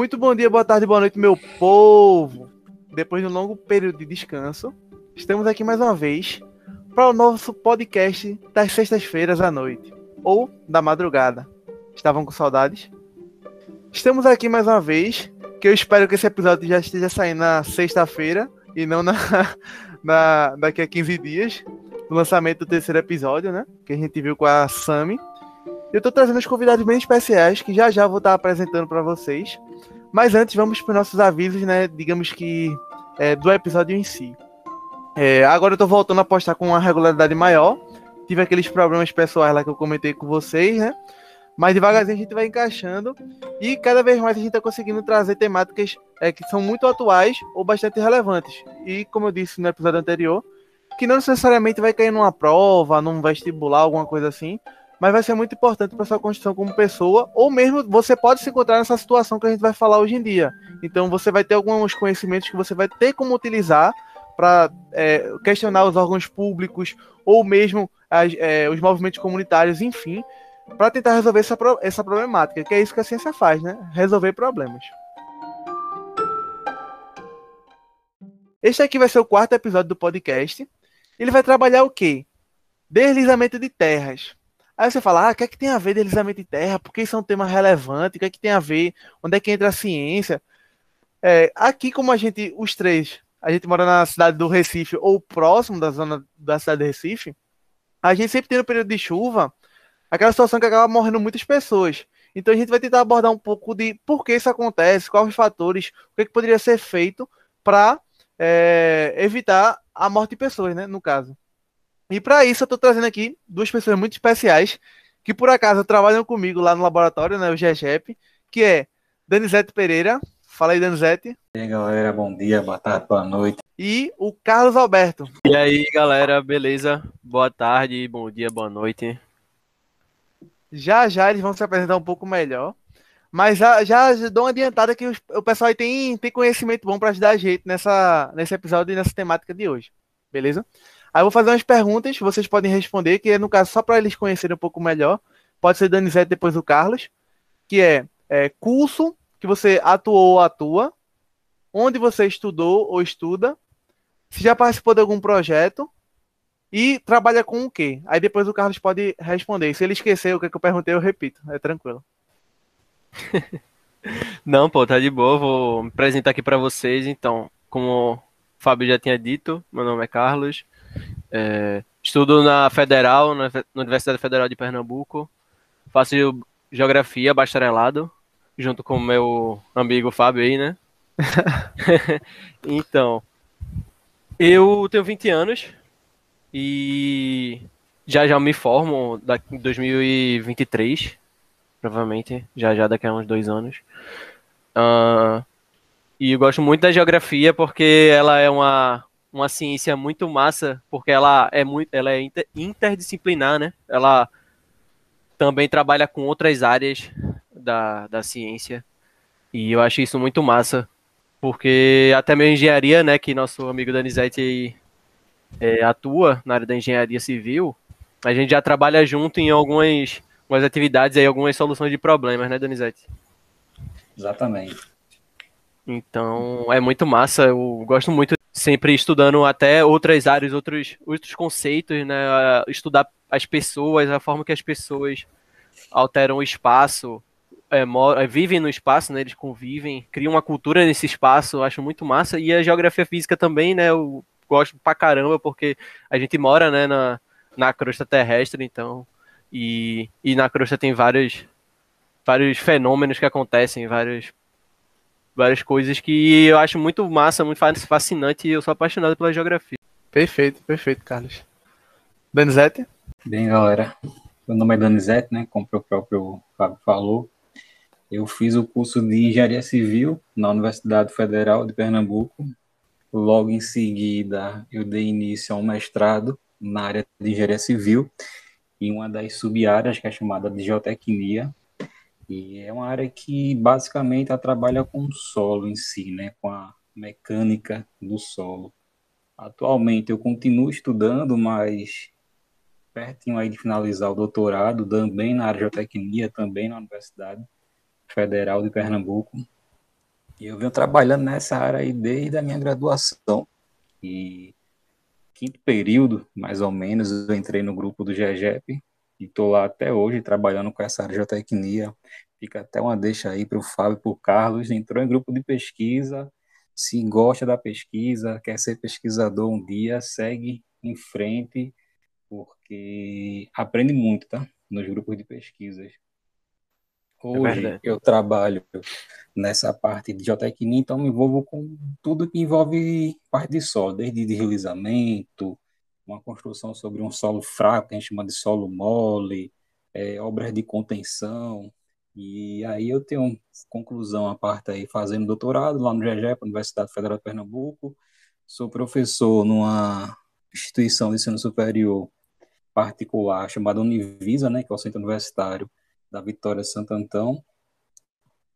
Muito bom dia, boa tarde, boa noite, meu povo. Depois de um longo período de descanso, estamos aqui mais uma vez para o nosso podcast das sextas-feiras à noite ou da madrugada. Estavam com saudades? Estamos aqui mais uma vez, que eu espero que esse episódio já esteja saindo na sexta-feira e não na, na, daqui a 15 dias, do lançamento do terceiro episódio, né? Que a gente viu com a Sami. Eu tô trazendo os convidados bem especiais que já já vou estar apresentando para vocês. Mas antes, vamos para os nossos avisos, né? Digamos que é, do episódio em si. É, agora eu tô voltando a postar com uma regularidade maior. Tive aqueles problemas pessoais lá que eu comentei com vocês, né? Mas devagarzinho a gente vai encaixando. E cada vez mais a gente tá conseguindo trazer temáticas é, que são muito atuais ou bastante relevantes. E como eu disse no episódio anterior, que não necessariamente vai cair numa prova, num vestibular, alguma coisa assim mas vai ser muito importante para sua construção como pessoa, ou mesmo você pode se encontrar nessa situação que a gente vai falar hoje em dia. Então você vai ter alguns conhecimentos que você vai ter como utilizar para é, questionar os órgãos públicos ou mesmo as, é, os movimentos comunitários, enfim, para tentar resolver essa, essa problemática, que é isso que a ciência faz, né? Resolver problemas. Este aqui vai ser o quarto episódio do podcast. Ele vai trabalhar o quê? Deslizamento de terras. Aí você fala, ah, o que é que tem a ver deslizamento de terra? Por que isso é um tema relevante? O que é que tem a ver? Onde é que entra a ciência? É, aqui, como a gente, os três, a gente mora na cidade do Recife ou próximo da zona da cidade do Recife, a gente sempre tem no período de chuva aquela situação que acaba morrendo muitas pessoas. Então a gente vai tentar abordar um pouco de por que isso acontece, quais os fatores, o que, é que poderia ser feito para é, evitar a morte de pessoas, né, no caso. E para isso eu estou trazendo aqui duas pessoas muito especiais que por acaso trabalham comigo lá no laboratório, né, o GEGEP, que é Danizete Pereira. Fala aí, Danizete. E aí, galera, bom dia, boa tarde, boa noite. E o Carlos Alberto. E aí, galera, beleza? Boa tarde, bom dia, boa noite. Já já eles vão se apresentar um pouco melhor. Mas já, já dou uma adiantada que o pessoal aí tem, tem conhecimento bom para ajudar a gente nessa, nesse episódio e nessa temática de hoje. Beleza? Aí eu vou fazer umas perguntas, vocês podem responder, que é no caso só para eles conhecerem um pouco melhor. Pode ser Danizete depois o Carlos, que é, é curso que você atuou ou atua, onde você estudou ou estuda, se já participou de algum projeto e trabalha com o quê? Aí depois o Carlos pode responder. Se ele esquecer o que, é que eu perguntei, eu repito. É tranquilo. Não, pô, tá de boa. Vou me apresentar aqui para vocês. Então, como o Fábio já tinha dito, meu nome é Carlos. É, estudo na Federal, na, Universidade Federal de Pernambuco. Faço geografia, bacharelado, junto com o meu amigo Fábio aí, né? então, eu tenho 20 anos e já já me formo em 2023, provavelmente, já já daqui a uns dois anos. Uh, e gosto muito da geografia porque ela é uma uma ciência muito massa, porque ela é muito, ela é inter, interdisciplinar, né? Ela também trabalha com outras áreas da, da ciência. E eu acho isso muito massa, porque até mesmo engenharia, né, que nosso amigo Danizete é, atua na área da engenharia civil, a gente já trabalha junto em algumas, algumas atividades aí, algumas soluções de problemas, né, Danizete? Exatamente. Então, é muito massa, eu gosto muito sempre estudando até outras áreas, outros, outros conceitos, né? Estudar as pessoas, a forma que as pessoas alteram o espaço, é, moram, é, vivem no espaço, né? Eles convivem, criam uma cultura nesse espaço, acho muito massa. E a geografia física também, né? Eu gosto pra caramba, porque a gente mora, né, na, na crosta terrestre, então. E, e na crosta tem vários, vários fenômenos que acontecem, vários várias coisas que eu acho muito massa, muito fascinante e eu sou apaixonado pela geografia. Perfeito, perfeito, Carlos. Danizete? Bem, galera, meu nome é Danizete, né, como o próprio Fábio falou. Eu fiz o curso de Engenharia Civil na Universidade Federal de Pernambuco. Logo em seguida, eu dei início a um mestrado na área de Engenharia Civil, em uma das sub-áreas, que é chamada de Geotecnia, e é uma área que basicamente trabalha com o solo em si, né, com a mecânica do solo. Atualmente eu continuo estudando, mas pertinho aí de finalizar o doutorado, também na área de geotecnia, também na Universidade Federal de Pernambuco. E eu venho trabalhando nessa área aí desde a minha graduação. E quinto período, mais ou menos, eu entrei no grupo do GEGEP e estou lá até hoje trabalhando com essa área de geotecnia. Fica até uma deixa aí para o Fábio e para o Carlos. Entrou em grupo de pesquisa, se gosta da pesquisa, quer ser pesquisador um dia, segue em frente, porque aprende muito, tá? Nos grupos de pesquisas. É Hoje é eu trabalho nessa parte de geotecnia, então me envolvo com tudo que envolve parte de solo, desde deslizamento, uma construção sobre um solo fraco, que a gente chama de solo mole, é, obras de contenção, e aí eu tenho conclusão a parte aí, fazendo doutorado lá no GEGEP, Universidade Federal de Pernambuco, sou professor numa instituição de ensino superior particular chamada Univisa, né, que é o Centro Universitário da Vitória Santo Antão,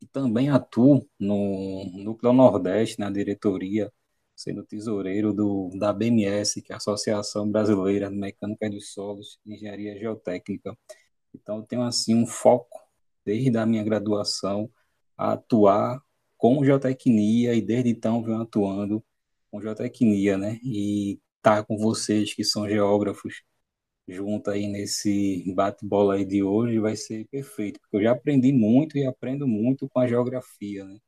e também atuo no Núcleo Nordeste, na diretoria, sendo tesoureiro do, da BMS, que é a Associação Brasileira de Mecânica de Solos e Engenharia Geotécnica. Então, eu tenho, assim, um foco, desde a minha graduação, a atuar com geotecnia, e desde então venho atuando com geotecnia, né? E estar tá com vocês, que são geógrafos, junto aí nesse bate-bola aí de hoje vai ser perfeito, porque eu já aprendi muito e aprendo muito com a geografia, né?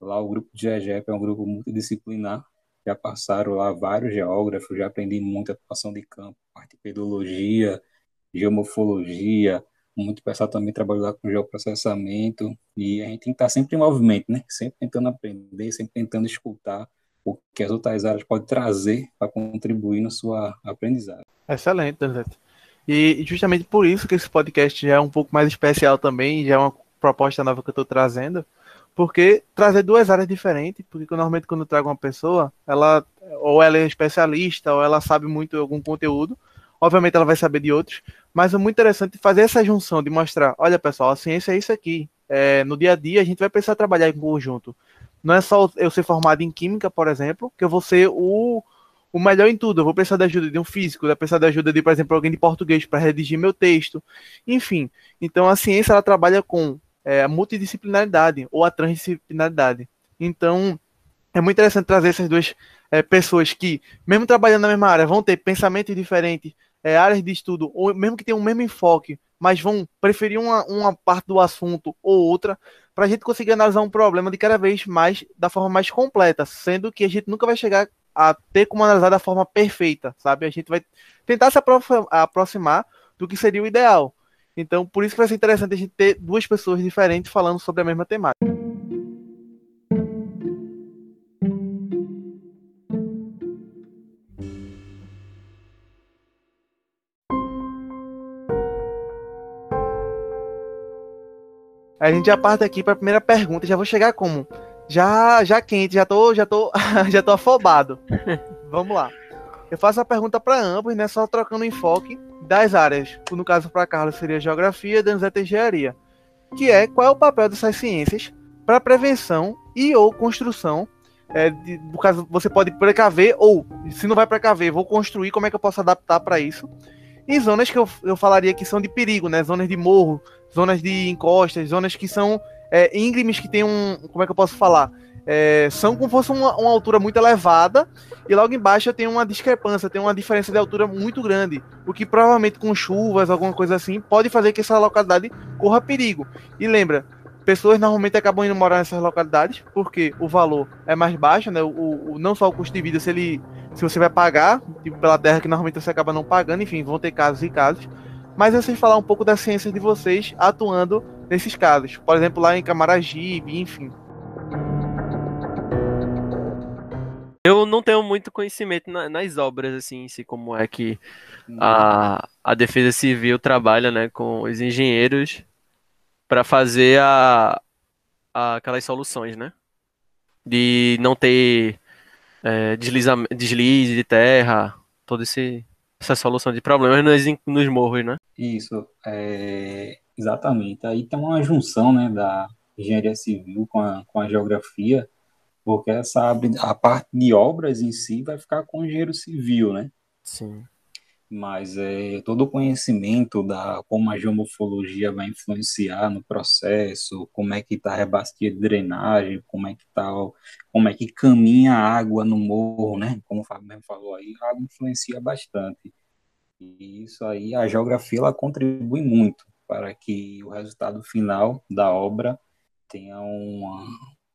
Lá o grupo de GEGEP é um grupo multidisciplinar, já passaram lá vários geógrafos, já aprendi muito a atuação de campo, parte de pedologia, geomorfologia, muito pessoal também trabalha lá com geoprocessamento, e a gente tem que estar sempre em movimento, né? Sempre tentando aprender, sempre tentando escutar o que as outras áreas podem trazer para contribuir na sua aprendizagem. Excelente, Danzete. E justamente por isso que esse podcast já é um pouco mais especial também, já é uma proposta nova que eu estou trazendo, porque trazer duas áreas diferentes, porque normalmente quando eu trago uma pessoa, ela ou ela é especialista, ou ela sabe muito algum conteúdo, obviamente ela vai saber de outros, mas é muito interessante fazer essa junção de mostrar, olha pessoal, a ciência é isso aqui, é, no dia a dia a gente vai precisar trabalhar em conjunto. Não é só eu ser formado em química, por exemplo, que eu vou ser o o melhor em tudo. Eu vou precisar da ajuda de um físico, vou precisar da ajuda de, por exemplo, alguém de português para redigir meu texto. Enfim, então a ciência ela trabalha com é, a multidisciplinaridade ou a transdisciplinaridade. Então é muito interessante trazer essas duas é, pessoas que, mesmo trabalhando na mesma área, vão ter pensamentos diferentes, é, áreas de estudo, ou mesmo que tenham o mesmo enfoque, mas vão preferir uma, uma parte do assunto ou outra, para a gente conseguir analisar um problema de cada vez mais da forma mais completa, sendo que a gente nunca vai chegar a ter como analisar da forma perfeita, sabe? A gente vai tentar se aproximar do que seria o ideal. Então, por isso que vai ser interessante a gente ter duas pessoas diferentes falando sobre a mesma temática. A gente já parte aqui para a primeira pergunta. Já vou chegar como? Já, já quente, já tô, já tô, já tô afobado. Vamos lá. Eu faço a pergunta para ambos, né? Só trocando enfoque das áreas. No caso para Carlos seria geografia, Danzete engenharia. Que é qual é o papel dessas ciências para prevenção e ou construção. É, de, no caso, você pode precaver ou, se não vai precaver, vou construir. Como é que eu posso adaptar para isso? Em zonas que eu, eu falaria que são de perigo, né? Zonas de morro, zonas de encostas, zonas que são é, íngremes que tem um. Como é que eu posso falar? É, são como se fosse uma, uma, altura muito elevada e logo embaixo tem uma discrepância, tem uma diferença de altura muito grande, o que provavelmente com chuvas, alguma coisa assim, pode fazer que essa localidade corra perigo. E lembra, pessoas normalmente acabam indo morar nessas localidades porque o valor é mais baixo, né? O, o não só o custo de vida, se ele se você vai pagar tipo, pela terra que normalmente você acaba não pagando, enfim, vão ter casos e casos. Mas vocês falar um pouco da ciência de vocês atuando nesses casos. Por exemplo, lá em Camaragibe, enfim. Eu não tenho muito conhecimento na, nas obras, assim, em si, como é que a, a Defesa Civil trabalha, né, com os engenheiros para fazer a, a, aquelas soluções, né? De não ter é, deslize de terra, toda essa solução de problemas nos, nos morros, né? Isso. É, Exatamente. Aí tem uma junção né, da engenharia civil com a, com a geografia, porque essa a parte de obras em si vai ficar com o engenheiro civil, né? Sim. Mas é todo o conhecimento da como a geomorfologia vai influenciar no processo, como é que está a rebacia de drenagem, como é que tá, como é que caminha a água no morro, né? Como o Fábio mesmo falou aí, a água influencia bastante. E isso aí, a geografia ela contribui muito para que o resultado final da obra tenha um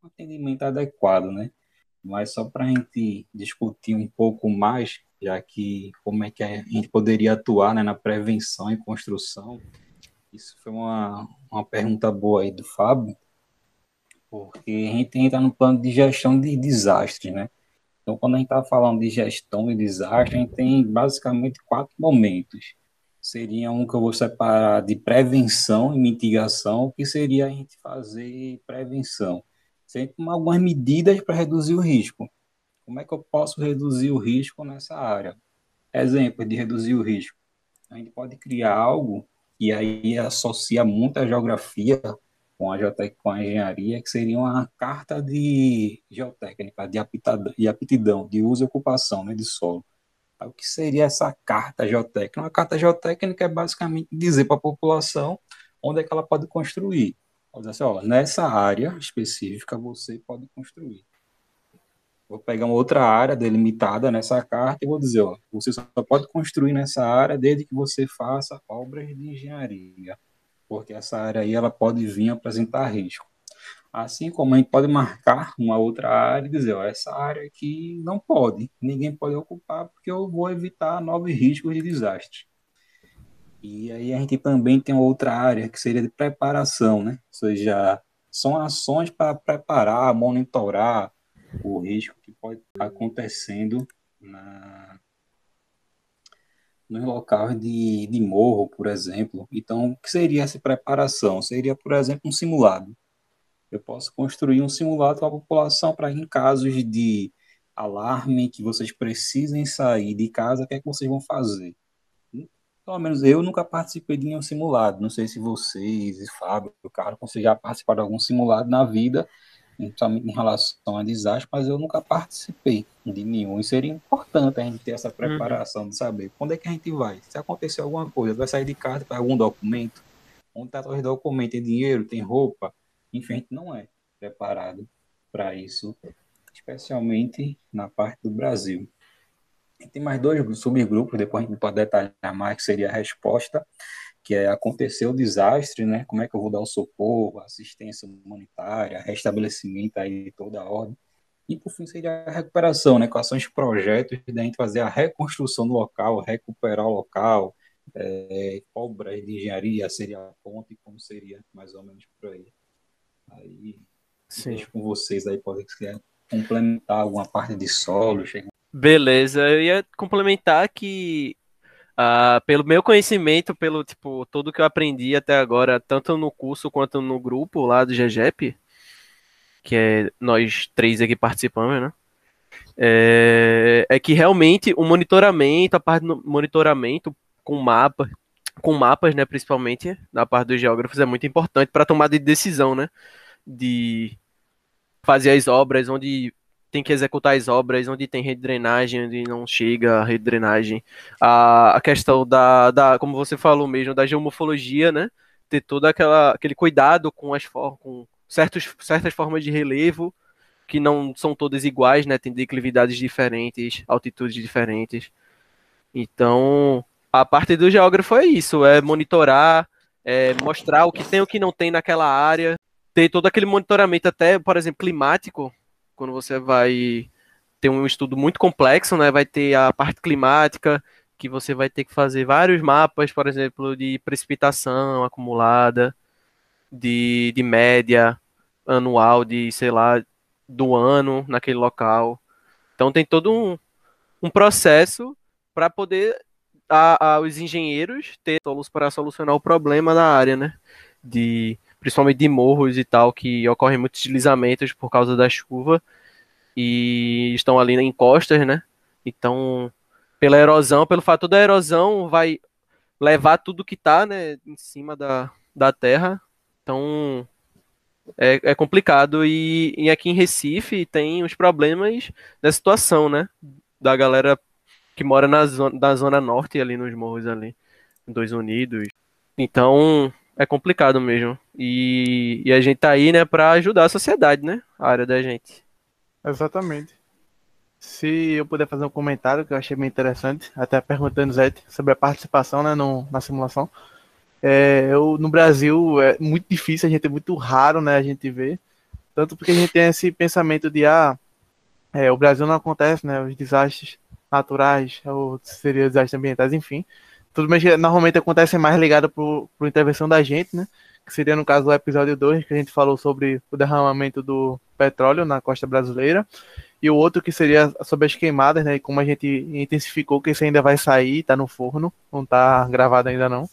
atendimento adequado, né? Mas só para a gente discutir um pouco mais já que como é que a gente poderia atuar né, na prevenção e construção. Isso foi uma, uma pergunta boa aí do Fábio, porque a gente entra no plano de gestão de desastres, né? Então, quando a gente está falando de gestão de desastre, a gente tem basicamente quatro momentos. Seria um que eu vou separar de prevenção e mitigação, que seria a gente fazer prevenção. Sem tomar algumas medidas para reduzir o risco. Como é que eu posso reduzir o risco nessa área? Exemplo de reduzir o risco. A gente pode criar algo e aí associa muito a geografia com a, com a engenharia, que seria uma carta de geotécnica, de aptidão, de, aptidão, de uso e ocupação né, de solo. O que seria essa carta geotécnica? Uma carta geotécnica é basicamente dizer para a população onde é que ela pode construir. Pode dizer assim, ó, nessa área específica você pode construir. Vou pegar uma outra área delimitada nessa carta e vou dizer, ó, você só pode construir nessa área desde que você faça obras de engenharia, porque essa área aí ela pode vir apresentar risco. Assim como a gente pode marcar uma outra área e dizer, ó, essa área aqui não pode, ninguém pode ocupar porque eu vou evitar novos riscos de desastre. E aí a gente também tem outra área que seria de preparação, né? Ou seja, são ações para preparar, monitorar, o risco que pode estar acontecendo na, nos locais de, de morro, por exemplo. Então, o que seria essa preparação? Seria, por exemplo, um simulado. Eu posso construir um simulado para a população para em casos de alarme que vocês precisem sair de casa, o que é que vocês vão fazer? Pelo menos eu nunca participei de nenhum simulado. Não sei se vocês, Fábio, o Carlos, já participaram de algum simulado na vida em relação a desastre, mas eu nunca participei de nenhum. E seria importante a gente ter essa preparação uhum. de saber quando é que a gente vai. Se acontecer alguma coisa, vai sair de casa para algum documento, onde está os documentos, tem dinheiro, tem roupa, enfim, a gente não é preparado para isso, especialmente na parte do Brasil. E tem mais dois subgrupos, depois a gente pode detalhar mais, que seria a resposta que é acontecer o desastre, né? Como é que eu vou dar o socorro, assistência humanitária, restabelecimento aí toda a ordem. E por fim seria a recuperação, né? Quais são os projetos da gente fazer a reconstrução do local, recuperar o local, é, obras de engenharia, seria a ponte, como seria mais ou menos por aí. Aí Sim. com vocês aí, pode ser complementar alguma parte de solo. Beleza, eu ia complementar que Uh, pelo meu conhecimento, pelo tipo, tudo que eu aprendi até agora, tanto no curso quanto no grupo lá do GGEP, que é nós três aqui participamos, né? É, é que realmente o monitoramento, a parte do monitoramento com mapa, com mapas, né, principalmente na parte dos geógrafos, é muito importante para tomada de decisão, né? De fazer as obras, onde tem que executar as obras onde tem rede de drenagem, onde não chega a rede de drenagem. A, a questão da, da, como você falou mesmo, da geomorfologia, né? Ter todo aquela, aquele cuidado com as com certos, certas formas de relevo que não são todas iguais, né? Tem declividades diferentes, altitudes diferentes. Então, a parte do geógrafo é isso, é monitorar, é mostrar o que tem e o que não tem naquela área, ter todo aquele monitoramento até, por exemplo, climático, quando você vai ter um estudo muito complexo, né? Vai ter a parte climática, que você vai ter que fazer vários mapas, por exemplo, de precipitação acumulada, de, de média anual, de, sei lá, do ano naquele local. Então tem todo um, um processo para poder a, a, os engenheiros ter solos para solucionar o problema na área, né? De principalmente de morros e tal, que ocorrem muitos deslizamentos por causa da chuva e estão ali em costas, né? Então, pela erosão, pelo fato da erosão, vai levar tudo que está né, em cima da, da terra. Então, é, é complicado. E, e, aqui em Recife tem os problemas da situação, né? Da galera que mora na zona, na zona norte, ali nos morros ali, dois unidos. Então, é complicado mesmo. E, e a gente tá aí, né, para ajudar a sociedade, né? A área da gente. Exatamente. Se eu puder fazer um comentário que eu achei bem interessante, até perguntando, Zé, sobre a participação né, no, na simulação. É, eu, no Brasil é muito difícil, a gente é muito raro né, a gente ver. Tanto porque a gente tem esse pensamento de, ah, é, o Brasil não acontece, né, os desastres naturais, ou seria desastres ambientais, enfim. Tudo que normalmente acontece mais ligado para intervenção da gente, né? Que seria no caso do episódio 2, que a gente falou sobre o derramamento do petróleo na costa brasileira. E o outro que seria sobre as queimadas, né? E como a gente intensificou que isso ainda vai sair, tá no forno, não tá gravado ainda não.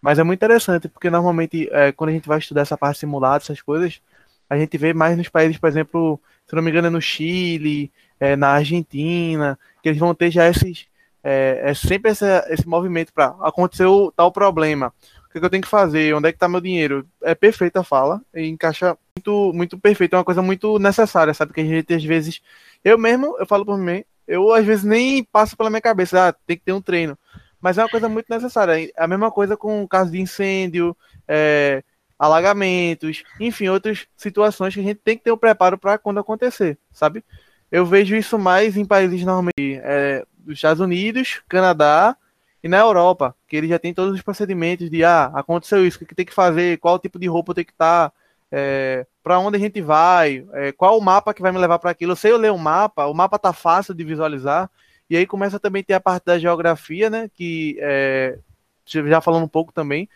Mas é muito interessante, porque normalmente é, quando a gente vai estudar essa parte simulada, essas coisas, a gente vê mais nos países, por exemplo, se não me engano, é no Chile, é, na Argentina, que eles vão ter já esses é, é sempre essa, esse movimento para acontecer o tal problema. O que, que, eu tenho que fazer? Onde é que está meu dinheiro? É perfeita a fala e encaixa muito, muito perfeito. É uma coisa muito necessária, sabe? Que a gente às vezes. Eu mesmo, eu falo por mim, eu às vezes nem passo pela minha cabeça, ah, tem que ter um treino. Mas é uma coisa muito necessária. É a mesma coisa com o caso de incêndio, é, alagamentos, enfim, outras situações que a gente tem que ter o um preparo para quando acontecer, sabe? Eu vejo isso mais em países normalmente é, dos Estados Unidos, Canadá e na Europa, que ele já tem todos os procedimentos de ah, aconteceu isso, o que tem que fazer, qual tipo de roupa tem que estar, tá, é, para onde a gente vai, é, qual o mapa que vai me levar para aquilo. Eu sei eu ler o mapa, o mapa tá fácil de visualizar, e aí começa também a ter a parte da geografia, né? Que é, já falando um pouco também.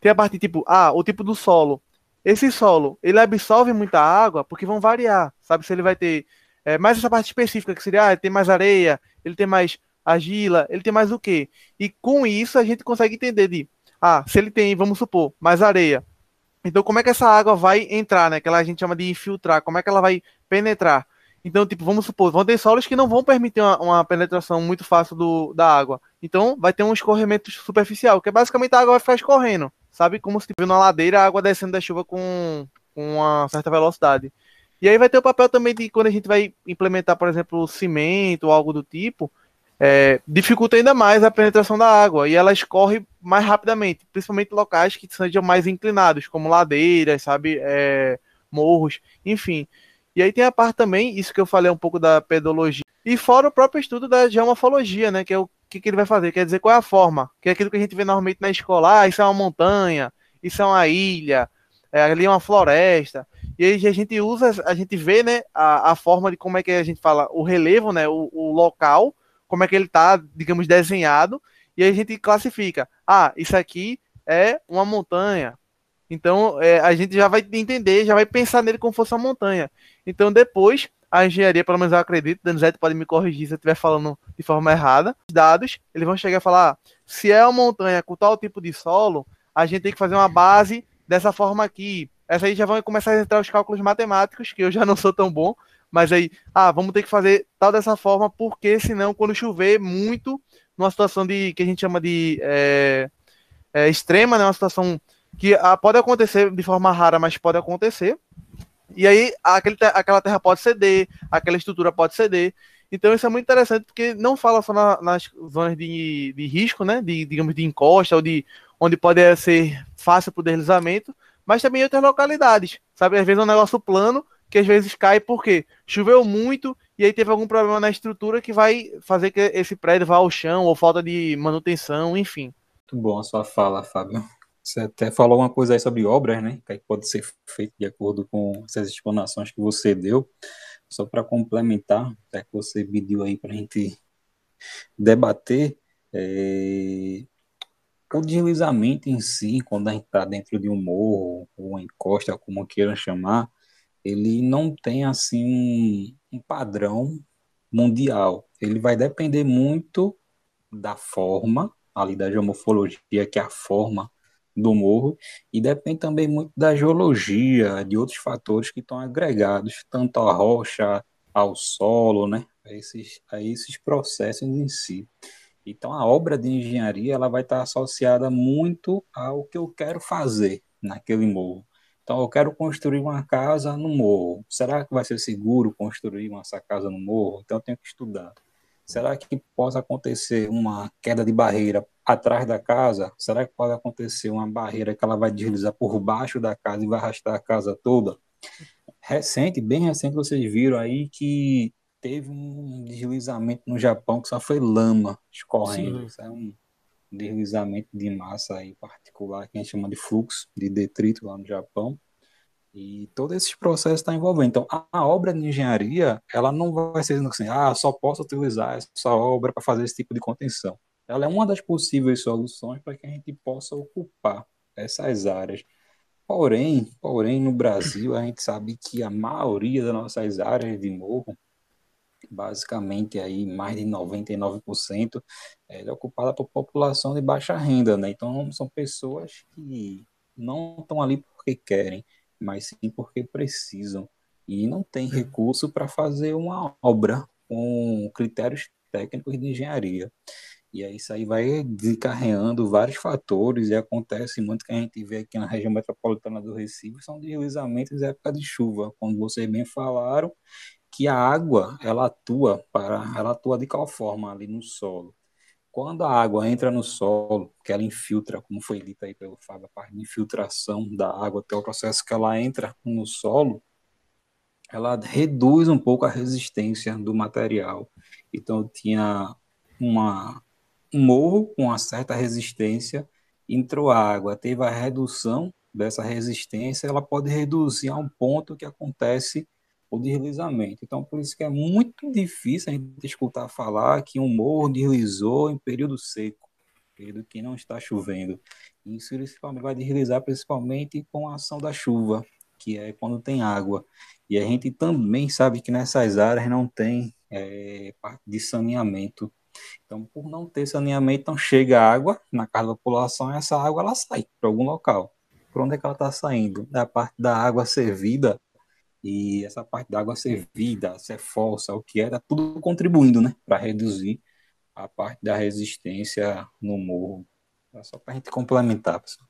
Tem a parte tipo, ah, o tipo do solo. Esse solo, ele absorve muita água porque vão variar, sabe? Se ele vai ter é, mais essa parte específica, que seria, ah, ele tem mais areia, ele tem mais argila, ele tem mais o quê? E com isso a gente consegue entender de, ah, se ele tem, vamos supor, mais areia, então como é que essa água vai entrar, né? Que a gente chama de infiltrar, como é que ela vai penetrar? Então, tipo, vamos supor, vão ter solos que não vão permitir uma, uma, penetração muito fácil do, da água. Então, vai ter um escorrimento superficial, que é basicamente a água vai ficar escorrendo, sabe? Como se tivesse uma ladeira, a água descendo da chuva com, com uma certa velocidade. E aí vai ter o papel também de quando a gente vai implementar, por exemplo, cimento ou algo do tipo, é, dificulta ainda mais a penetração da água e ela escorre mais rapidamente, principalmente locais que sejam mais inclinados, como ladeiras, sabe, é, morros, enfim. E aí tem a parte também, isso que eu falei um pouco da pedologia, e fora o próprio estudo da geomorfologia, né, que é o que, que ele vai fazer, quer dizer, qual é a forma, que é aquilo que a gente vê normalmente na escola, ah, isso é uma montanha, isso é uma ilha, é, ali é uma floresta, e aí a gente usa, a gente vê, né, a, a forma de como é que a gente fala, o relevo, né, o, o local, como é que ele está, digamos, desenhado, e a gente classifica. Ah, isso aqui é uma montanha. Então é, a gente já vai entender, já vai pensar nele como fosse uma montanha. Então depois a engenharia, pelo menos eu acredito, Danizete pode me corrigir se eu estiver falando de forma errada. Os dados, eles vão chegar a falar: ah, se é uma montanha com tal tipo de solo, a gente tem que fazer uma base dessa forma aqui. Essa aí já vão começar a entrar os cálculos matemáticos, que eu já não sou tão bom, mas aí, ah, vamos ter que fazer tal dessa forma, porque senão, quando chover muito, numa situação de que a gente chama de é, é, extrema, né, uma situação que ah, pode acontecer de forma rara, mas pode acontecer. E aí, aquele, aquela terra pode ceder, aquela estrutura pode ceder. Então, isso é muito interessante, porque não fala só na, nas zonas de, de risco, né, de, digamos, de encosta, ou de onde pode ser fácil para o deslizamento, mas também em outras localidades, sabe? Às vezes é um negócio plano que às vezes cai porque choveu muito e aí teve algum problema na estrutura que vai fazer que esse prédio vá ao chão ou falta de manutenção, enfim. Muito bom a sua fala, Fábio. Você até falou uma coisa aí sobre obras, né? Que pode ser feito de acordo com essas explanações que você deu. Só para complementar, até que você pediu aí para a gente debater, é, o deslizamento em si, quando a gente está dentro de um morro, ou encosta, como queiram chamar, ele não tem assim um, um padrão mundial. Ele vai depender muito da forma, ali da geomorfologia, que é a forma do morro, e depende também muito da geologia, de outros fatores que estão agregados, tanto à rocha, ao solo, né? A esses, a esses processos em si. Então, a obra de engenharia ela vai estar associada muito ao que eu quero fazer naquele morro. Então, eu quero construir uma casa no morro. Será que vai ser seguro construir essa casa no morro? Então, eu tenho que estudar. Será que pode acontecer uma queda de barreira atrás da casa? Será que pode acontecer uma barreira que ela vai deslizar por baixo da casa e vai arrastar a casa toda? Recente, bem recente, vocês viram aí que teve um deslizamento no Japão que só foi lama escorrendo. Sim. Isso é um deslizamento de massa aí particular que a gente chama de fluxo de detrito lá no Japão. E todo esse processo está envolvendo. Então, a, a, obra de engenharia, ela não vai ser assim, ah, só posso utilizar essa obra para fazer esse tipo de contenção. Ela é uma das possíveis soluções para que a gente possa ocupar essas áreas. Porém, porém, no Brasil, a gente sabe que a maioria das nossas áreas de morro, basicamente aí mais de 99%, é ocupada por população de baixa renda, né? Então, são pessoas que não estão ali porque querem, mas sim porque precisam. E não tem recurso para fazer uma obra com critérios técnicos de engenharia. E aí isso aí vai desencarreando vários fatores e acontece muito que a gente vê aqui na região metropolitana do Recife, são deslizamentos em época de chuva, quando vocês bem falaram que a água, ela atua para, ela atua de qual forma ali no solo? Quando a água entra no solo, que ela infiltra, como foi dito aí pelo Fábio, a parte de infiltração da água até o processo que ela entra no solo, ela reduz um pouco a resistência do material. Então tinha uma um morro com uma certa resistência, entrou água, teve a redução dessa resistência, ela pode reduzir a um ponto que acontece o deslizamento. Então, por isso que é muito difícil a gente escutar falar que um morro deslizou em período seco, período que não está chovendo. Isso vai deslizar principalmente com a ação da chuva, que é quando tem água. E a gente também sabe que nessas áreas não tem é, parte de saneamento então, por não ter saneamento, não chega água na casa da população essa água ela sai para algum local. Por onde é que ela está saindo? Da parte da água servida e essa parte da água servida, se é fossa, o que está tudo contribuindo, né, para reduzir a parte da resistência no morro. É só para a gente complementar, pessoal.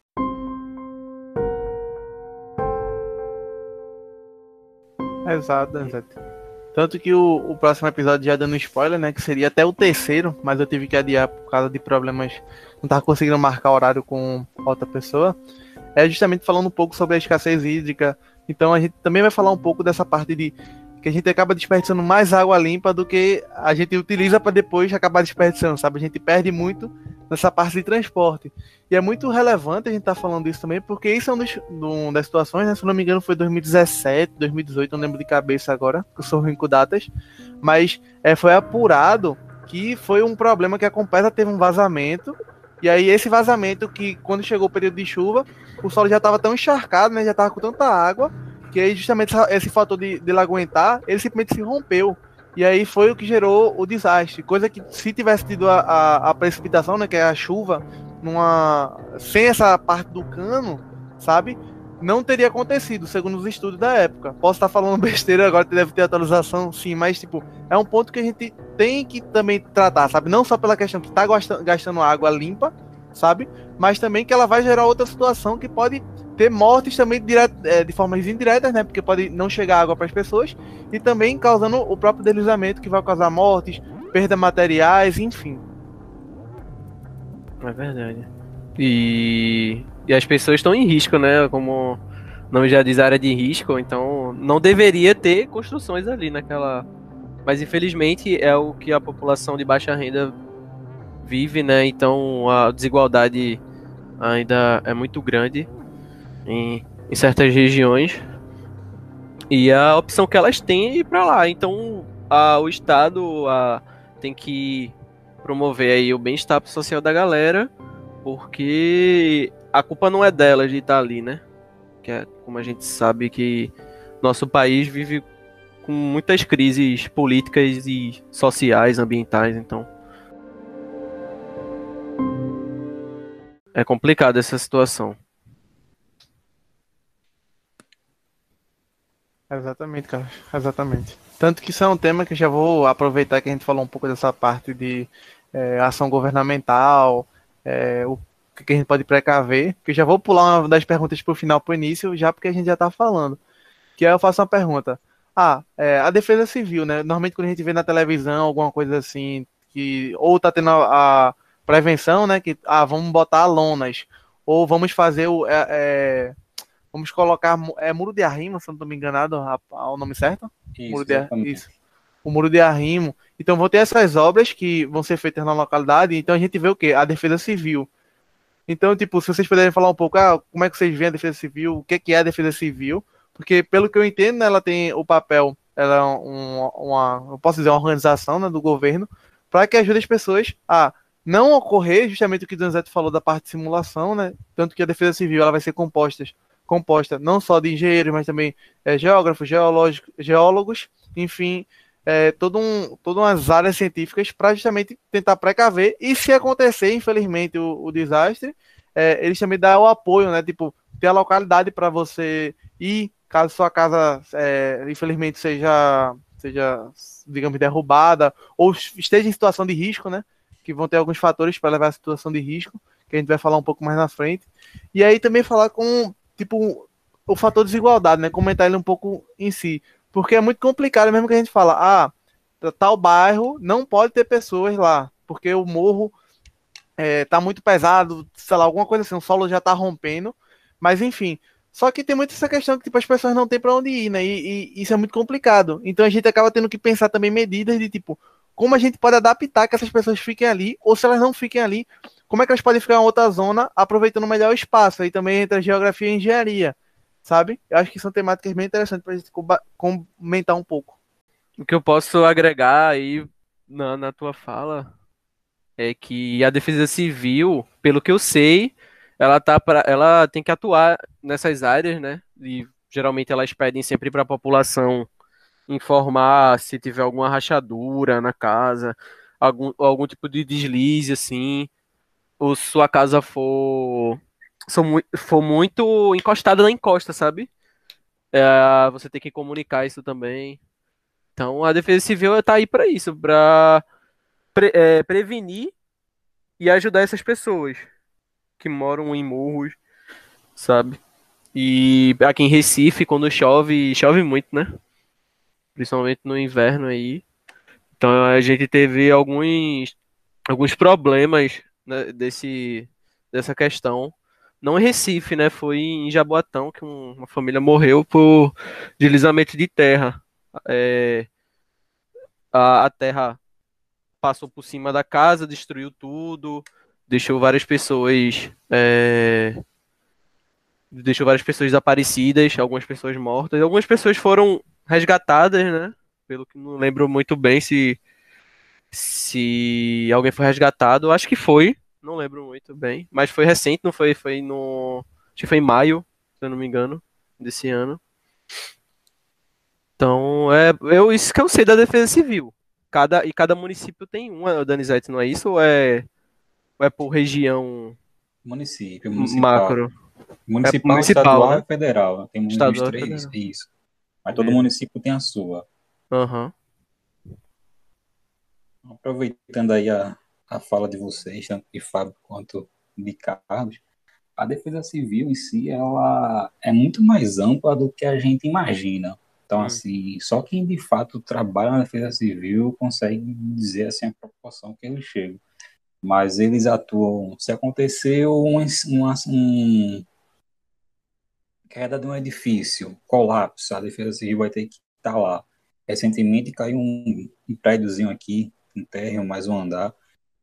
Exato, exato. Tanto que o, o, próximo episódio já dando spoiler, né? Que seria até o terceiro, mas eu tive que adiar por causa de problemas. Não tava conseguindo marcar horário com outra pessoa. É justamente falando um pouco sobre a escassez hídrica. Então a gente também vai falar um pouco dessa parte de que a gente acaba desperdiçando mais água limpa do que a gente utiliza para depois acabar desperdiçando, sabe? A gente perde muito nessa parte de transporte. E é muito relevante a gente estar tá falando isso também, porque isso é um, dos, um das situações, né? Se não me engano, foi 2017, 2018, não lembro de cabeça agora, que eu sou ruim com datas, mas é, foi apurado que foi um problema que a Compesa teve um vazamento, e aí esse vazamento que quando chegou o período de chuva, o solo já estava tão encharcado, né? Já estava com tanta água, que aí justamente esse fator de, de ele aguentar, ele simplesmente se rompeu. E aí foi o que gerou o desastre. Coisa que se tivesse tido a, a, a, precipitação, né, que é a chuva, numa sem essa parte do cano, sabe? Não teria acontecido, segundo os estudos da época. Posso estar falando besteira agora, deve ter atualização, sim, mas tipo, é um ponto que a gente tem que também tratar, sabe? Não só pela questão que gastando, gastando água limpa, sabe? Mas também que ela vai gerar outra situação que pode ter mortes também direto, é, de formas indiretas, né? Porque pode não chegar água para as pessoas e também causando o próprio deslizamento que vai causar mortes, perda materiais, enfim. É verdade. E, e as pessoas estão em risco, né? Como não já diz área de risco, então não deveria ter construções ali naquela. Mas infelizmente é o que a população de baixa renda vive, né? Então a desigualdade ainda é muito grande em, em certas regiões. E a opção que elas têm é ir para lá. Então a, o Estado a, tem que promover aí o bem-estar social da galera, porque a culpa não é delas de estar ali, né? Que é como a gente sabe que nosso país vive com muitas crises políticas e sociais, ambientais, então é complicado essa situação. Exatamente, cara. Exatamente. Tanto que isso é um tema que já vou aproveitar que a gente falou um pouco dessa parte de é, ação governamental, é, o que a gente pode precaver, que já vou pular uma das perguntas para o final, para o início, já porque a gente já está falando. Que aí eu faço uma pergunta. Ah, é, a defesa civil, né? Normalmente quando a gente vê na televisão alguma coisa assim, que ou tá tendo a prevenção, né? Que ah, vamos botar lonas, ou vamos fazer o. É, é, vamos colocar. É muro de arrimo, se não estou me enganado, o nome certo? Isso, muro de, isso. O muro de arrimo. Então vão ter essas obras que vão ser feitas na localidade. Então a gente vê o quê? A defesa civil. Então, tipo, se vocês puderem falar um pouco, ah, como é que vocês veem a defesa civil, o que é a defesa civil, porque pelo que eu entendo, né, ela tem o papel, ela é um, uma, eu posso dizer, uma organização né, do governo, para que ajude as pessoas a não ocorrer justamente o que o Donzeto falou da parte de simulação, né? Tanto que a defesa civil ela vai ser composta, composta não só de engenheiros, mas também é, geógrafos, geólogos, enfim, é, todo um, todas umas áreas científicas para justamente tentar precaver e se acontecer, infelizmente, o, o desastre, é, eles também dão o apoio, né? Tipo, ter a localidade para você ir, caso sua casa, é, infelizmente, seja, seja, digamos, derrubada ou esteja em situação de risco, né? Que vão ter alguns fatores para levar a situação de risco, que a gente vai falar um pouco mais na frente. E aí também falar com, tipo, o fator desigualdade, né? Comentar ele um pouco em si. Porque é muito complicado, mesmo que a gente fala, ah, tal bairro não pode ter pessoas lá, porque o morro é, tá muito pesado, sei lá, alguma coisa assim, o solo já tá rompendo. Mas enfim, só que tem muito essa questão que tipo, as pessoas não têm para onde ir, né? E, e, isso é muito complicado. Então a gente acaba tendo que pensar também medidas de tipo, como a gente pode adaptar que essas pessoas fiquem ali, ou se elas não fiquem ali, como é que elas podem ficar em outra zona, aproveitando melhor o espaço, aí também entre a geografia e a engenharia, sabe? Eu acho que são temáticas bem interessantes para a gente comentar um pouco. O que eu posso agregar aí na, na tua fala é que a defesa civil, pelo que eu sei, ela tá para ela tem que atuar nessas áreas, né? E geralmente elas pedem sempre para a população informar se tiver alguma rachadura na casa, algum, algum tipo de deslize, assim, ou sua casa for, for muito encostada na encosta, sabe? É, você tem que comunicar isso também. Então a Defesa Civil está aí para isso, para pre, é, prevenir e ajudar essas pessoas que moram em morros, sabe? E aqui em Recife, quando chove, chove muito, né? Principalmente no inverno aí. Então a gente teve alguns, alguns problemas né, desse, dessa questão. Não em Recife, né? Foi em Jaboatão que um, uma família morreu por deslizamento de terra. É, a, a terra passou por cima da casa, destruiu tudo, deixou várias pessoas. É, deixou várias pessoas desaparecidas, algumas pessoas mortas. Algumas pessoas foram resgatadas, né? Pelo que não lembro muito bem se se alguém foi resgatado, acho que foi, não lembro muito bem, mas foi recente, não foi, foi no, acho que foi em maio, se eu não me engano, desse ano. Então, é, eu isso que eu sei da Defesa Civil. Cada e cada município tem uma, Danizete, não é isso ou é ou é por região município, municipal. macro? Municipal, é municipal estadual né? e federal, tem estadual, três, isso. Mas todo é. município tem a sua. Uhum. Aproveitando aí a, a fala de vocês, tanto de Fábio quanto de Carlos, a defesa civil em si ela é muito mais ampla do que a gente imagina. Então, hum. assim, só quem de fato trabalha na defesa civil consegue dizer assim a proporção que eles chegam. Mas eles atuam. Se aconteceu um, um, um queda de um edifício, colapso, a defesa civil vai ter que estar lá. Recentemente caiu um, um prédiozinho aqui, um térreo, mais um andar,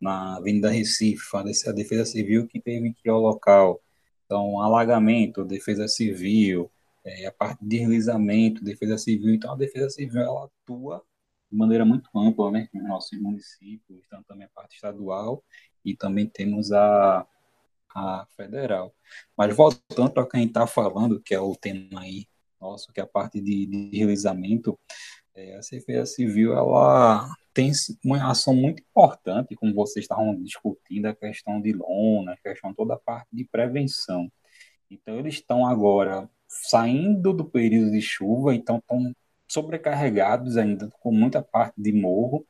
na Avenida Recife, a defesa civil que teve que ir ao local. Então, alagamento, defesa civil, é, a parte de deslizamento, defesa civil. Então, a defesa civil ela atua de maneira muito ampla, né, nos nossos municípios, então também a parte estadual e também temos a a federal. Mas voltando para quem está falando, que é o tema aí nosso, que é a parte de, de realizamento, é, a Defesa Civil ela tem uma ação muito importante, como vocês estavam discutindo, a questão de lona, a questão toda a parte de prevenção. Então, eles estão agora saindo do período de chuva, então estão sobrecarregados ainda com muita parte de morro,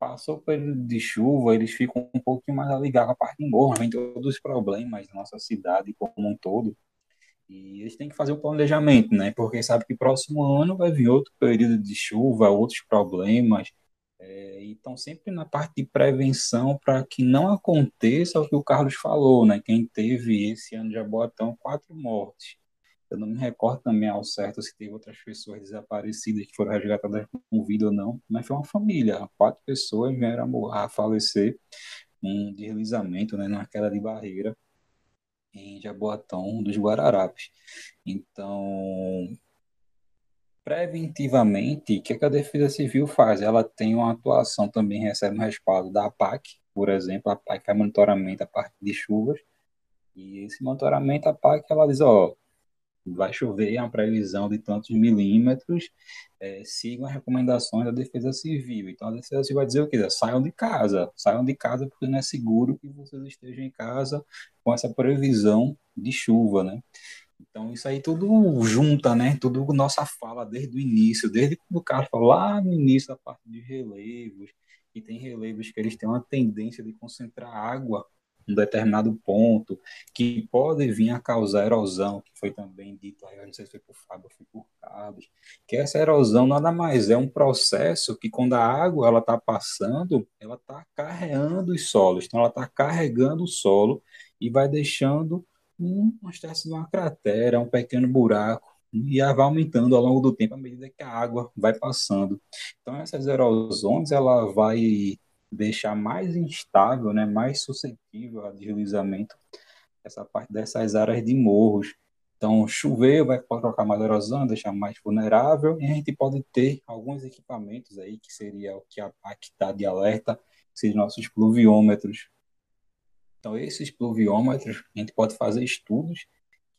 passou o período de chuva, eles ficam um pouquinho mais ligados a parte de morro, vem todos os problemas da nossa cidade como um todo. E eles têm que fazer o um planejamento, né? Porque sabe que próximo ano vai vir outro período de chuva, outros problemas. É, então, sempre na parte de prevenção, para que não aconteça o que o Carlos falou, né? Quem teve esse ano de Jaboatão, quatro mortes. Eu não me recordo também ao certo se teve outras pessoas desaparecidas que foram resgatadas com vida ou não, mas foi uma família. Quatro pessoas vieram a falecer um deslizamento, né, numa queda de barreira em Jaboatão dos Guararapes. Então, preventivamente, o que, é que a Defesa Civil faz? Ela tem uma atuação, também recebe um respaldo da APAC, por exemplo, a APAC faz monitoramento a parte de chuvas, e esse monitoramento, a APAC, ela diz, ó, vai chover, é uma previsão de tantos milímetros, é, sigam as recomendações da Defesa Civil. Então, a Defesa Civil vai dizer o quê? Saiam de casa, saiam de casa porque não é seguro que vocês estejam em casa com essa previsão de chuva, né? Então, isso aí tudo junta, né? Tudo nossa fala desde o início, desde quando o cara falou lá no início da parte de relevos, que tem relevos que eles têm uma tendência de concentrar água um determinado ponto, que pode vir a causar erosão, que foi também dito aí, não sei se foi por Fábio ou foi por Carlos, que essa erosão nada mais é um processo que quando a água ela está passando, ela está carregando os solos, então ela está carregando o solo e vai deixando uma espécie de uma cratera, um pequeno buraco, e vai aumentando ao longo do tempo à medida que a água vai passando. Então essas erosões ela vai deixar mais instável, né, mais suscetível a deslizamento essa parte dessas áreas de morros. Então, chover vai provocar mais erosão, deixar mais vulnerável, e a gente pode ter alguns equipamentos aí, que seria o que a PAC está de alerta, seriam nossos pluviômetros. Então, esses pluviômetros, a gente pode fazer estudos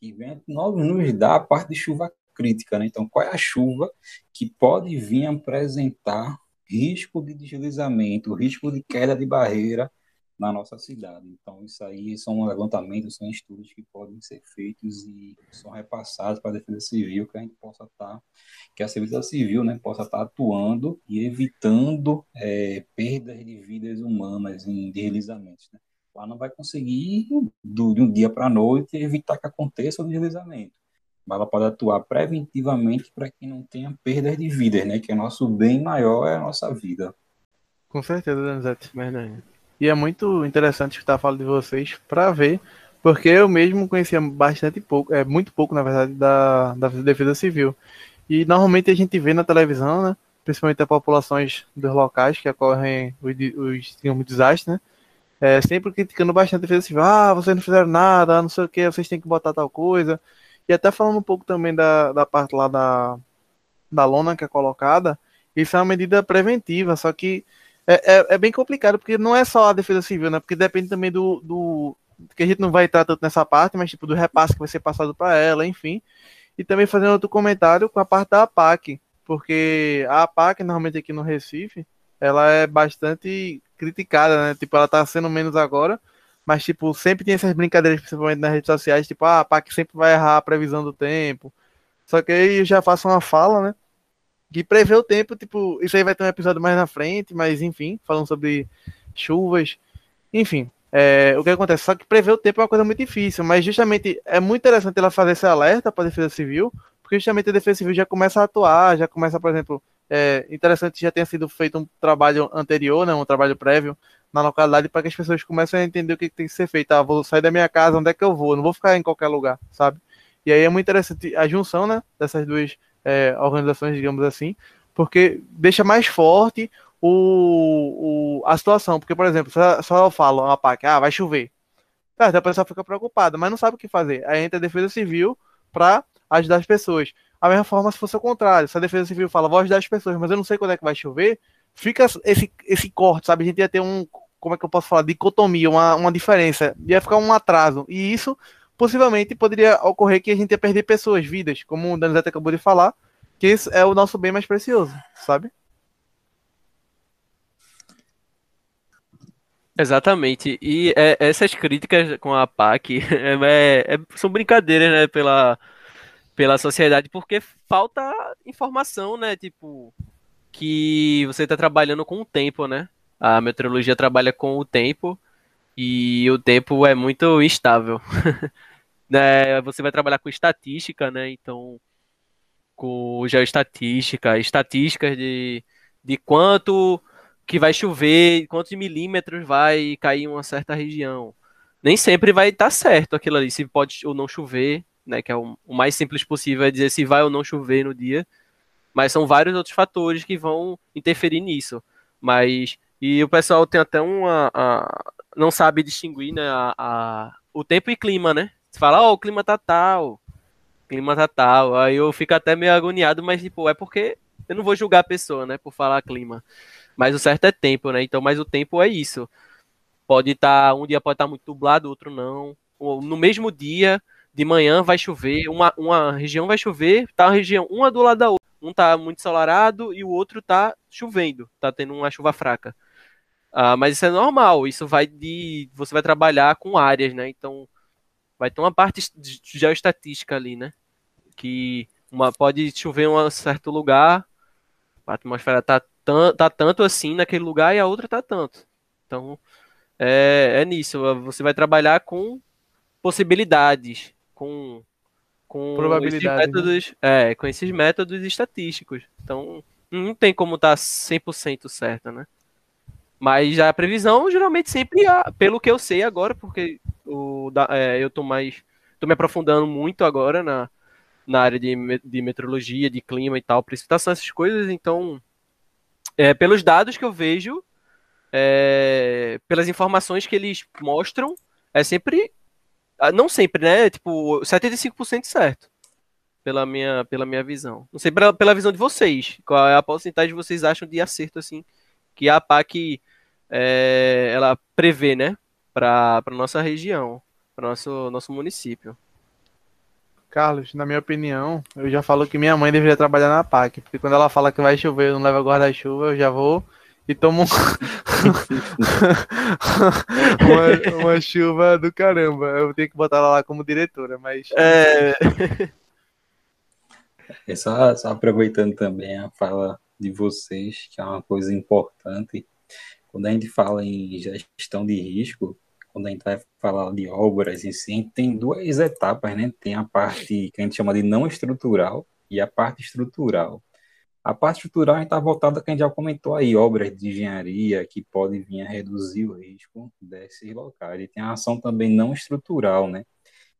que vêm nos dar a parte de chuva crítica, né? Então, qual é a chuva que pode vir apresentar risco de deslizamento, risco de queda de barreira na nossa cidade. Então, isso aí são levantamentos, são estudos que podem ser feitos e são repassados para a Defesa Civil, que a gente possa estar, tá, que a Defesa Civil né, possa estar tá atuando e evitando é, perdas de vidas humanas em deslizamentos. Né? Lá não vai conseguir, de um dia para a noite, evitar que aconteça o deslizamento ela pode atuar preventivamente para que não tenha perdas de vidas, né? Que é nosso bem maior é a nossa vida. Com certeza, Danzete. Verdade. E é muito interessante estar falando de vocês para ver, porque eu mesmo conhecia bastante pouco, é muito pouco, na verdade, da, da defesa civil. E normalmente a gente vê na televisão, né? Principalmente as populações dos locais que ocorrem os, os desastres, né? É, sempre criticando bastante a defesa civil. Ah, vocês não fizeram nada, não sei o que, vocês têm que botar tal coisa. E até falando um pouco também da, da parte lá da, da lona que é colocada, isso é uma medida preventiva, só que é, é, é, bem complicado, porque não é só a defesa civil, né? Porque depende também do, do. que a gente não vai entrar tanto nessa parte, mas tipo do repasse que vai ser passado para ela, enfim. E também fazendo outro comentário com a parte da APAC, porque a APAC, normalmente aqui no Recife, ela é bastante criticada, né? Tipo, ela tá sendo menos agora, mas, tipo, sempre tem essas brincadeiras, principalmente nas redes sociais, tipo, ah, a PAC sempre vai errar a previsão do tempo. Só que aí eu já faço uma fala, né? Que prevê o tempo, tipo, isso aí vai ter um episódio mais na frente, mas enfim, falando sobre chuvas. Enfim, é, o que acontece? Só que prever o tempo é uma coisa muito difícil, mas justamente é muito interessante ela fazer esse alerta para a Defesa Civil, porque justamente a Defesa Civil já começa a atuar, já começa, por exemplo, é interessante já tenha sido feito um trabalho anterior, né, um trabalho prévio, na localidade para que as pessoas comecem a entender o que, tem que ser feito. Ah, vou sair da minha casa, onde é que eu vou? Não vou ficar em qualquer lugar, sabe? E aí é muito interessante a junção, né, dessas duas é, organizações, digamos assim, porque deixa mais forte o, o, a situação. Porque, por exemplo, só, só eu falo uma PAC, ah, vai chover. Tá, então a pessoa fica preocupada, mas não sabe o que fazer. Aí entra a Defesa Civil para ajudar as pessoas. A mesma forma se fosse o contrário. Se a Defesa Civil fala, vou ajudar as pessoas, mas eu não sei quando é que vai chover, fica esse, esse corte, sabe? A gente ia ter um, como é que eu posso falar, dicotomia, uma, uma diferença, ia ficar um atraso. E isso possivelmente poderia ocorrer que a gente ia perder pessoas, vidas, como o Danizete acabou de falar, que esse é o nosso bem mais precioso, sabe? Exatamente. E é, essas críticas com a PAC é, é, são brincadeiras, né, pela, pela sociedade, porque falta informação, né? Tipo, que você está trabalhando com o tempo, né? A meteorologia trabalha com o tempo e o tempo é muito instável. né? Você vai trabalhar com estatística, né? Então, com geoestatística, estatísticas de, de quanto que vai chover, quantos milímetros vai cair em uma certa região. Nem sempre vai estar certo aquilo ali, se pode ou não chover, né? Que é o, o mais simples possível é dizer se vai ou não chover no dia. Mas são vários outros fatores que vão interferir nisso. Mas. E o pessoal tem até uma. A, não sabe distinguir, né? A, a, o tempo e clima, né? Você fala, ó, oh, o clima tá tal. Clima tá tal. Aí eu fico até meio agoniado, mas, tipo, é porque eu não vou julgar a pessoa, né? Por falar clima. Mas o certo é tempo, né? Então, mas o tempo é isso. Pode estar. Tá, um dia pode estar tá muito nublado, outro não. No mesmo dia, de manhã vai chover, uma, uma região vai chover, tá uma região uma do lado da outra. Um tá muito ensolarado e o outro tá chovendo, tá tendo uma chuva fraca. Ah, mas isso é normal, isso vai de. Você vai trabalhar com áreas, né? Então vai ter uma parte geoestatística ali, né? Que uma, pode chover em um certo lugar, a atmosfera tá, tá tanto assim naquele lugar e a outra tá tanto. Então é, é nisso, você vai trabalhar com possibilidades, com com esses né? métodos, né? é, com esses métodos estatísticos. Então, não tem como estar tá 100% certo, né? Mas a previsão geralmente sempre, pelo que eu sei agora, porque o, da, é, eu tô mais tô me aprofundando muito agora na, na área de, de meteorologia, de clima e tal, precipitação, essas coisas, então é, pelos dados que eu vejo, é, pelas informações que eles mostram, é sempre não sempre, né? Tipo, 75% certo. Pela minha, pela minha visão. Não sei pela, pela visão de vocês. Qual é a porcentagem que vocês acham de acerto, assim, que a PAC é, ela prevê, né? Para nossa região, para nosso, nosso município. Carlos, na minha opinião, eu já falo que minha mãe deveria trabalhar na PAC, porque quando ela fala que vai chover, eu não leva guarda-chuva, eu já vou e tomo uma, uma, chuva do caramba. Eu tenho que botar ela lá como diretora, mas. É. é só, só aproveitando também a fala de vocês, que é uma coisa importante. Quando a gente fala em gestão de risco, quando a gente vai falar de obras em si, tem duas etapas, né? Tem a parte que a gente chama de não estrutural e a parte estrutural. A parte estrutural está voltada, a gente já comentou aí, obras de engenharia que podem vir a reduzir o risco desses locais. E tem a ação também não estrutural, né?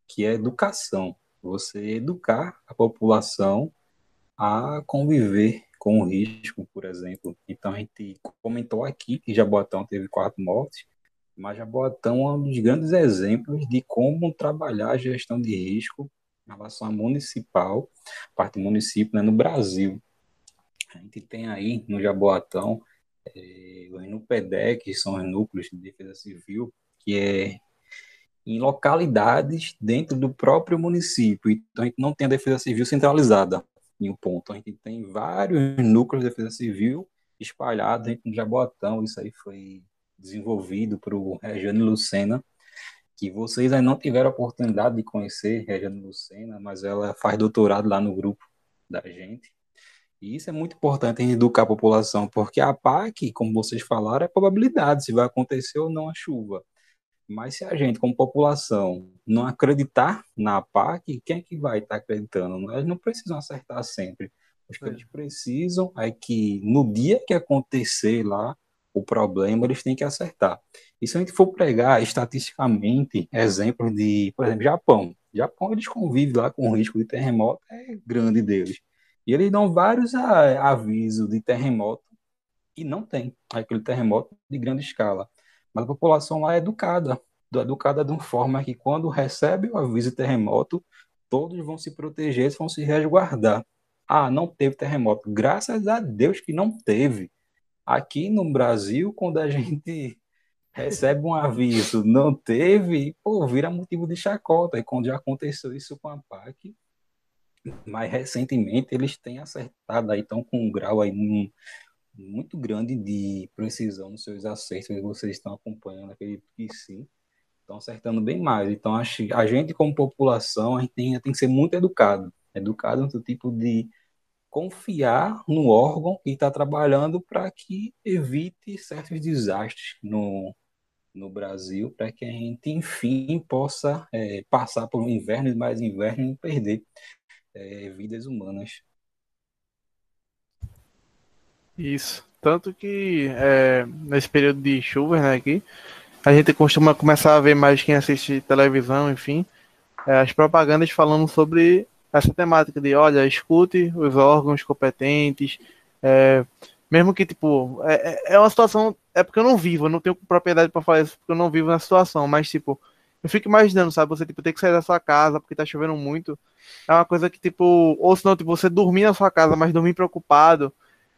Que é educação. Você educar a população a conviver com o risco, por exemplo. Então a gente comentou aqui que Jaboatão teve quatro mortes, mas Jaboatão é um dos grandes exemplos de como trabalhar a gestão de risco em relação à municipal, parte do município, né, no Brasil. A gente tem aí no Jaboatão é, os NUPEDEC, que são os núcleos de defesa civil, que é em localidades dentro do próprio município. Então a gente não tem a defesa civil centralizada em um ponto. A gente tem vários núcleos de defesa civil espalhados dentro do Jaboatão. Isso aí foi desenvolvido por Regiane Lucena, que vocês ainda não tiveram a oportunidade de conhecer Regiane Lucena, mas ela faz doutorado lá no grupo da gente. E isso é muito importante em educar a população, porque a PAC, como vocês falaram, é probabilidade se vai acontecer ou não a chuva. Mas se a gente, como população, não acreditar na PAC, quem é que vai estar acreditando? Eles não precisam acertar sempre. O que é. eles precisam é que no dia que acontecer lá o problema, eles têm que acertar. E se a gente for pregar estatisticamente exemplos de, por exemplo, Japão. Japão, eles convivem lá com o risco de terremoto, é grande deles. E eles dão vários avisos de terremoto e não tem aquele terremoto de grande escala. Mas a população lá é educada, educada de uma forma que quando recebe o aviso de terremoto, todos vão se proteger, vão se resguardar. Ah, não teve terremoto. Graças a Deus que não teve. Aqui no Brasil, quando a gente recebe um aviso, não teve, pô, vira motivo de chacota. E quando já aconteceu isso com a PAC, mais recentemente eles têm acertado aí, estão com um grau aí um, muito grande de precisão nos seus acertos, vocês estão acompanhando, acredito que sim, estão acertando bem mais. Então, acho, a gente como população, a gente tem, tem que ser muito educado, educado no tipo de confiar no órgão que está trabalhando para que evite certos desastres no, no Brasil, para que a gente, enfim, possa é, passar por um inverno e mais inverno e não perder é, vidas humanas. Isso. Tanto que é, nesse período de chuvas né, aqui, a gente costuma começar a ver mais quem assiste televisão, enfim, é, as propagandas falando sobre essa temática de, olha, escute os órgãos competentes, é, mesmo que, tipo, é, é, é uma situação, é porque eu não vivo, eu não tenho propriedade para falar isso, porque eu não vivo na situação, mas, tipo, eu fico imaginando, sabe, você, tipo, ter que sair da sua casa porque tá chovendo muito, é uma coisa que, tipo, ou senão, tipo, você dormir na sua casa, mas dormir preocupado,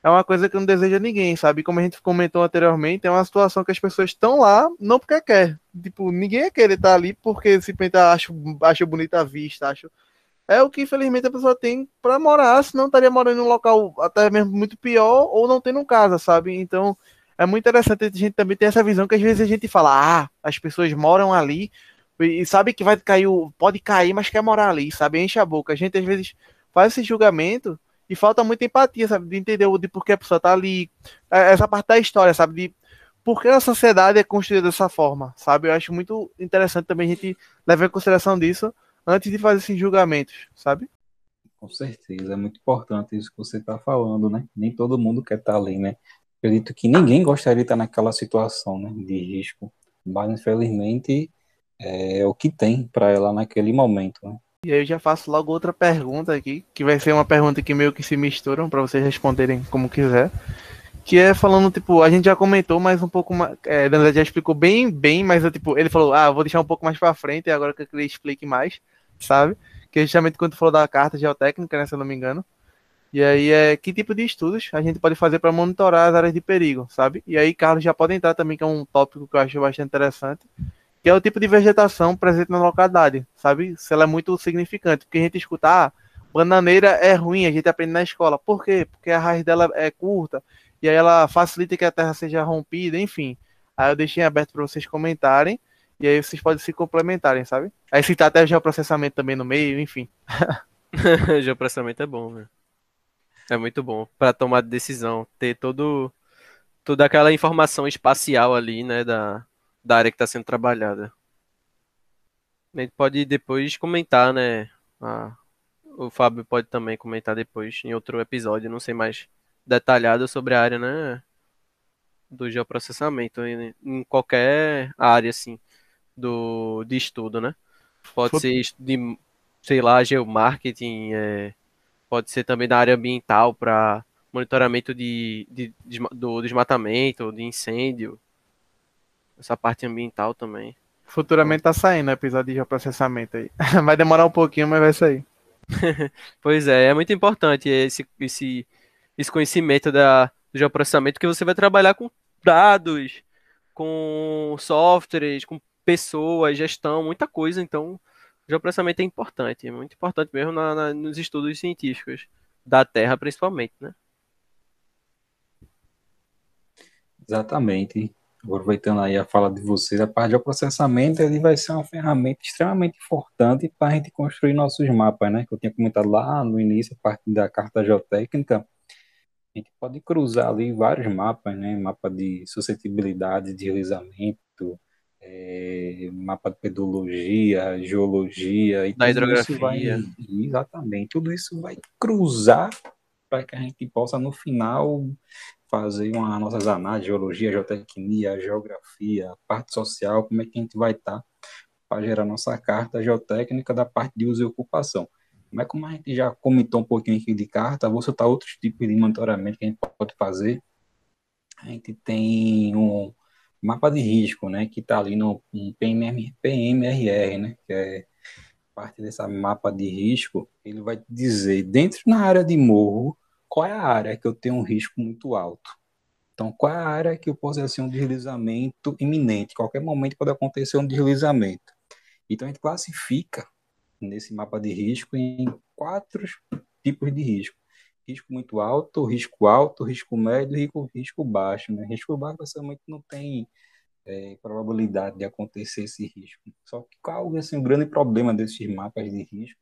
é uma coisa que não deseja ninguém, sabe? Como a gente comentou anteriormente, é uma situação que as pessoas estão lá não porque quer. Tipo, ninguém ia querer estar ali porque simplesmente acha, acha bonita a vista, acha. É o que infelizmente a pessoa tem para morar, senão estaria morando em um local até mesmo muito pior ou não tendo casa, sabe? Então é muito interessante a gente também ter essa visão que às vezes a gente fala, ah, as pessoas moram ali e sabe que vai cair, pode cair, mas quer morar ali, sabe? Enche a boca. A gente às vezes faz esse julgamento e falta muita empatia, sabe? De entender de por que a pessoa tá ali. É, essa parte da história, sabe? De por que a sociedade é construída dessa forma, sabe? Eu acho muito interessante também a gente levar em consideração disso antes de fazer esses julgamentos, sabe? Com certeza, é muito importante isso que você está falando, né? Nem todo mundo quer estar tá ali, né? Acredito que ninguém gostaria de estar naquela situação, né? De risco, mas infelizmente é o que tem para ela naquele momento, né? E aí eu já faço logo outra pergunta aqui, que vai ser uma pergunta que meio que se misturam para vocês responderem como quiser. Que é falando, tipo, a gente já comentou, mas um pouco mais. É, já explicou bem, bem, mas eu, tipo, ele falou, ah, vou deixar um pouco mais para frente, e agora que ele explique mais, sabe? Que é justamente quando falou da carta geotécnica, né, se eu não me engano. E aí é que tipo de estudos a gente pode fazer para monitorar as áreas de perigo, sabe? E aí Carlos já pode entrar também, que é um tópico que eu acho bastante interessante que é o tipo de vegetação presente na localidade, sabe? Se ela é muito significante, porque a gente escuta, ah, bananeira é ruim, a gente aprende na escola. Por quê? Porque a raiz dela é curta e aí ela facilita que a terra seja rompida, enfim. Aí eu deixei aberto para vocês comentarem e aí vocês podem se complementarem, sabe? Aí citar até o geoprocessamento também no meio, enfim. geoprocessamento é bom, né? É muito bom para tomar decisão, ter todo toda aquela informação espacial ali, né, da da área que está sendo trabalhada. A gente pode depois comentar, né? Ah, o Fábio pode também comentar depois em outro episódio, não sei mais detalhado sobre a área, né? Do geoprocessamento em, qualquer área, assim, do, de estudo, né? Pode ser de, sei lá, geomarketing, é, pode ser também da área ambiental para monitoramento de, de, de, do desmatamento, de incêndio, essa parte ambiental também. Futuramente tá saindo o episódio de geoprocessamento aí. Vai demorar um pouquinho, mas vai sair. pois é, é muito importante esse, esse, esse conhecimento da, do geoprocessamento, que você vai trabalhar com dados, com softwares, com pessoas, gestão, muita coisa. Então, o geoprocessamento é importante, é muito importante mesmo na, na, nos estudos científicos da Terra, principalmente, né? Exatamente aproveitando aí a fala de vocês, a parte de processamento ele vai ser uma ferramenta extremamente importante para a gente construir nossos mapas, né? Que eu tinha comentado lá no início, a parte da carta geotécnica. A gente pode cruzar ali vários mapas, né? Mapa de suscetibilidade, de deslizamento, é, mapa de pedologia, geologia e da hidrografia. Vai, exatamente, tudo isso vai cruzar para que a gente possa no final fazer uma nossas análises, geologia, geotecnia, geografia, parte social, como é que a gente vai estar tá para gerar nossa carta geotécnica da parte de uso e ocupação. Mas como a gente já comentou um pouquinho aqui de carta, vou citar outros tipos de monitoramento que a gente pode fazer. A gente tem um mapa de risco, né, que está ali no PMR, PMRR, né, que é parte desse mapa de risco, ele vai dizer, dentro na área de morro, qual é a área que eu tenho um risco muito alto. Então, qual é a área que eu posso assim, um deslizamento iminente? Qualquer momento pode acontecer um deslizamento. Então, a gente classifica nesse mapa de risco em quatro tipos de risco. Risco muito alto, risco alto, risco médio e risco baixo. Né? Risco baixo, basicamente, não tem é, probabilidade de acontecer esse risco. Só que qual é assim, o grande problema desses mapas de risco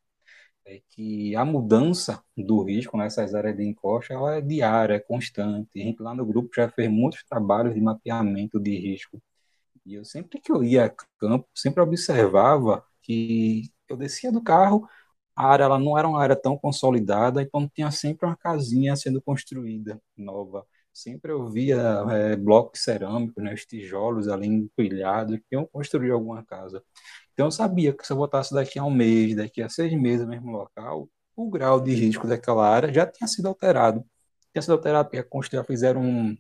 é que a mudança do risco nessas áreas de encosta ela é diária, é constante. A gente lá no grupo já fez muitos trabalhos de mapeamento de risco. E eu sempre que eu ia a campo, sempre observava que eu descia do carro, a área ela não era uma área tão consolidada, então tinha sempre uma casinha sendo construída nova. Sempre eu via é, blocos cerâmicos, né, os tijolos ali empilhados, que iam construir alguma casa. Então eu sabia que se eu botasse daqui a um mês, daqui a seis meses no mesmo local, o grau de risco daquela área já tinha sido alterado. Tinha sido alterado porque construir, fizeram um,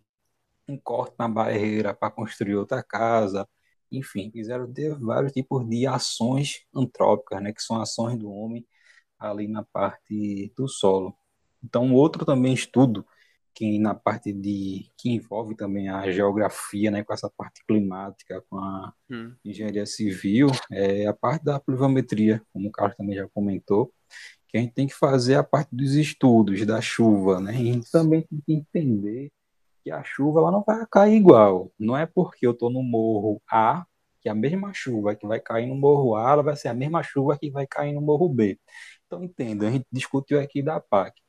um corte na barreira para construir outra casa, enfim, fizeram vários tipos de ações antrópicas, né, que são ações do homem ali na parte do solo. Então, outro também estudo que na parte de que envolve também a geografia, né, com essa parte climática, com a hum. engenharia civil, é a parte da pluviometria, como o Carlos também já comentou, que a gente tem que fazer a parte dos estudos da chuva, né? E a gente também tem que entender que a chuva ela não vai cair igual. Não é porque eu estou no morro A que a mesma chuva que vai cair no morro A, ela vai ser a mesma chuva que vai cair no morro B. Então entenda, a gente discutiu aqui da PAC.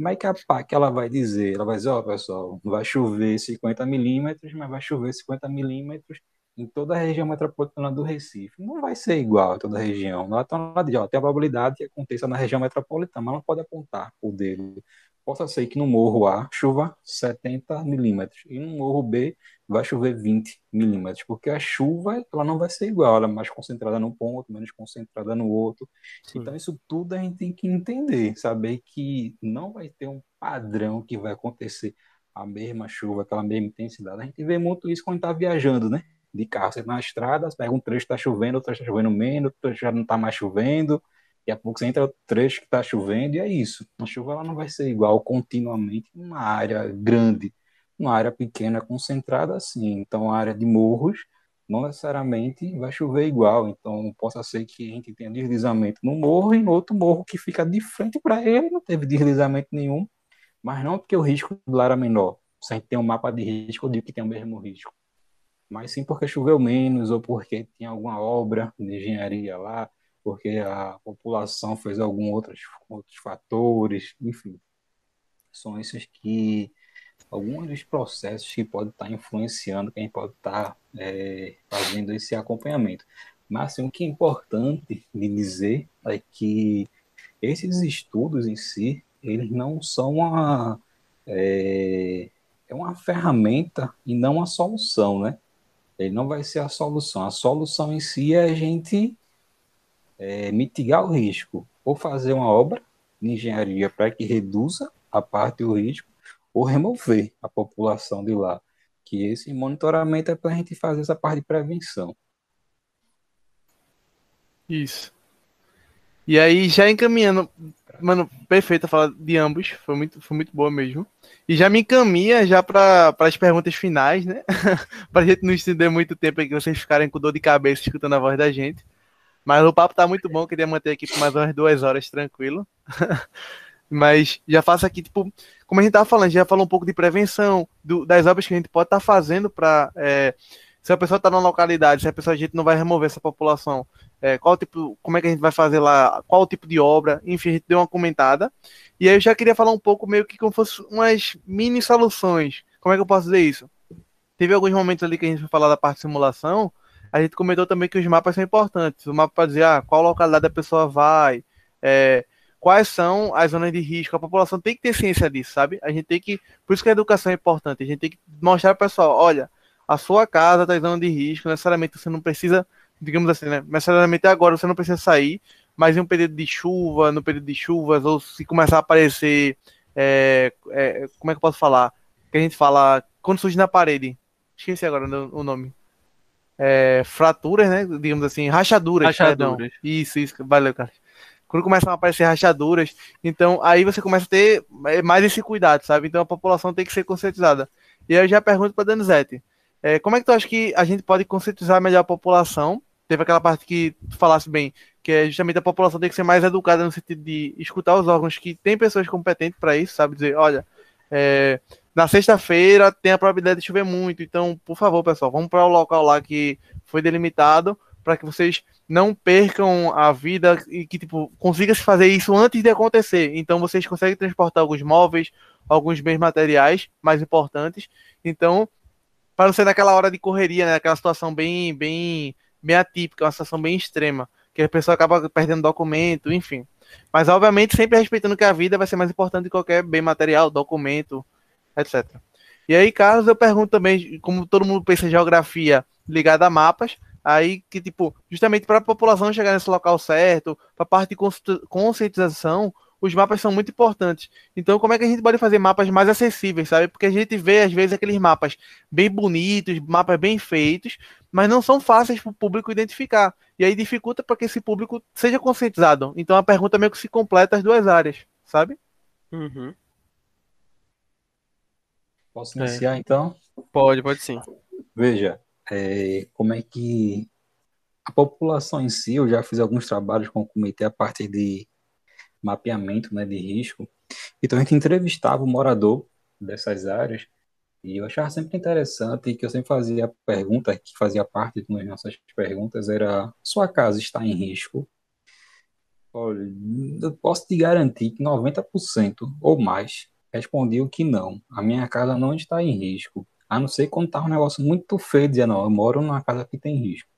Como é que a PAC ela vai dizer? Ela vai dizer, ó, oh, pessoal, vai chover 50 milímetros, mas vai chover 50 milímetros em toda a região metropolitana do Recife. Não vai ser igual a toda a região. Ela lá de, ó, tem a probabilidade que aconteça na região metropolitana, mas não pode apontar o dedo. Possa ser que no morro A chova 70 milímetros e no morro B vai chover 20 milímetros, porque a chuva ela não vai ser igual, ela é mais concentrada num ponto, menos concentrada no outro. Sim. Então isso tudo a gente tem que entender, saber que não vai ter um padrão que vai acontecer a mesma chuva, aquela mesma intensidade. A gente vê muito isso quando está viajando, né? De carro, você tá na estrada, pega um trecho está chovendo, outro está chovendo menos, outro já não está mais chovendo. Daqui a pouco você entra no trecho que está chovendo e é isso. A chuva ela não vai ser igual continuamente numa área grande uma área pequena concentrada assim. Então, a área de morros não necessariamente vai chover igual. Então, possa ser que a gente tenha deslizamento no morro e no outro morro que fica de frente para ele não teve deslizamento nenhum, mas não porque o risco do lá era menor. Se a gente tem um mapa de risco, eu digo que tem o mesmo risco. Mas sim porque choveu menos ou porque tinha alguma obra de engenharia lá, porque a população fez alguns outros, outros fatores, enfim. São esses que alguns dos processos que podem estar influenciando, quem pode estar é, fazendo esse acompanhamento. Mas assim, o que é importante de dizer é que esses estudos em si, eles não são uma, é, é uma ferramenta e não uma solução, né? Ele não vai ser a solução. A solução em si é a gente é, mitigar o risco, ou fazer uma obra de engenharia para que reduza a parte do risco, ou remover a população de lá. Que esse monitoramento é para a gente fazer essa parte de prevenção. Isso. E aí, já encaminhando, mano, perfeito a fala de ambos, foi muito, foi muito boa mesmo. E já me encaminha já para as perguntas finais, né? para a gente não estender muito tempo aqui, vocês ficarem com dor de cabeça escutando a voz da gente. Mas o papo tá muito bom, queria manter aqui por mais umas duas horas tranquilo. Mas já faço aqui, tipo, como a gente tava falando, já falou um pouco de prevenção, do, das obras que a gente pode estar tá fazendo para. É, se a pessoa está na localidade, se a pessoa a gente não vai remover essa população, é, qual tipo, como é que a gente vai fazer lá, qual tipo de obra, enfim, a gente deu uma comentada. E aí eu já queria falar um pouco meio que como fosse umas mini soluções. Como é que eu posso dizer isso? Teve alguns momentos ali que a gente foi falar da parte de simulação, a gente comentou também que os mapas são importantes. O mapa para dizer ah, qual localidade a pessoa vai, é, quais são as zonas de risco. A população tem que ter ciência disso, sabe? A gente tem que. Por isso que a educação é importante. A gente tem que mostrar para o pessoal: olha, a sua casa está em zona de risco, necessariamente você não precisa, digamos assim, né? Necessariamente agora você não precisa sair, mas em um período de chuva, no período de chuvas, ou se começar a aparecer. É, é, como é que eu posso falar? Que a gente fala quando surge na parede. Esqueci agora o nome. É, fraturas, né? Digamos assim, rachaduras. Rachaduras. Perdão. Isso, isso. Valeu, cara quando começam a aparecer rachaduras, então aí você começa a ter mais esse cuidado, sabe? Então a população tem que ser conscientizada. E aí eu já pergunto para Danizete, é, como é que tu acha que a gente pode conscientizar melhor a população? Teve aquela parte que tu falasse bem, que é justamente a população tem que ser mais educada no sentido de escutar os órgãos que tem pessoas competentes para isso, sabe? Dizer, olha, é, na sexta-feira tem a probabilidade de chover muito, então, por favor, pessoal, vamos para o local lá que foi delimitado para que vocês não percam a vida e que tipo consiga se fazer isso antes de acontecer. Então vocês conseguem transportar alguns móveis, alguns bens materiais mais importantes. Então, para não ser naquela hora de correria, né, aquela situação bem bem bem atípica, uma situação bem extrema, que a pessoa acaba perdendo documento, enfim. Mas obviamente sempre respeitando que a vida vai ser mais importante que qualquer bem material, documento, etc. E aí, Carlos, eu pergunto também, como todo mundo pensa em geografia ligada a mapas, aí que, tipo, justamente para a população chegar nesse local certo, para a parte de conscientização, os mapas são muito importantes. Então, como é que a gente pode fazer mapas mais acessíveis, sabe? Porque a gente vê, às vezes, aqueles mapas bem bonitos, mapas bem feitos, mas não são fáceis para o público identificar. E aí dificulta para que esse público seja conscientizado. Então, a pergunta meio que se completa as duas áreas, sabe? Uhum. Posso iniciar, é. então? Pode, pode sim. Veja, é, como é que a população em si, eu já fiz alguns trabalhos com o comitê a partir de mapeamento né, de risco. Então a gente entrevistava o morador dessas áreas e eu achava sempre interessante que eu sempre fazia a pergunta, que fazia parte das nossas perguntas, era sua casa está em risco? Olha, eu posso te garantir que 90% ou mais respondiam que não. A minha casa não está em risco. A não ser quando está um negócio muito feio, dizia, não, eu moro numa casa que tem risco.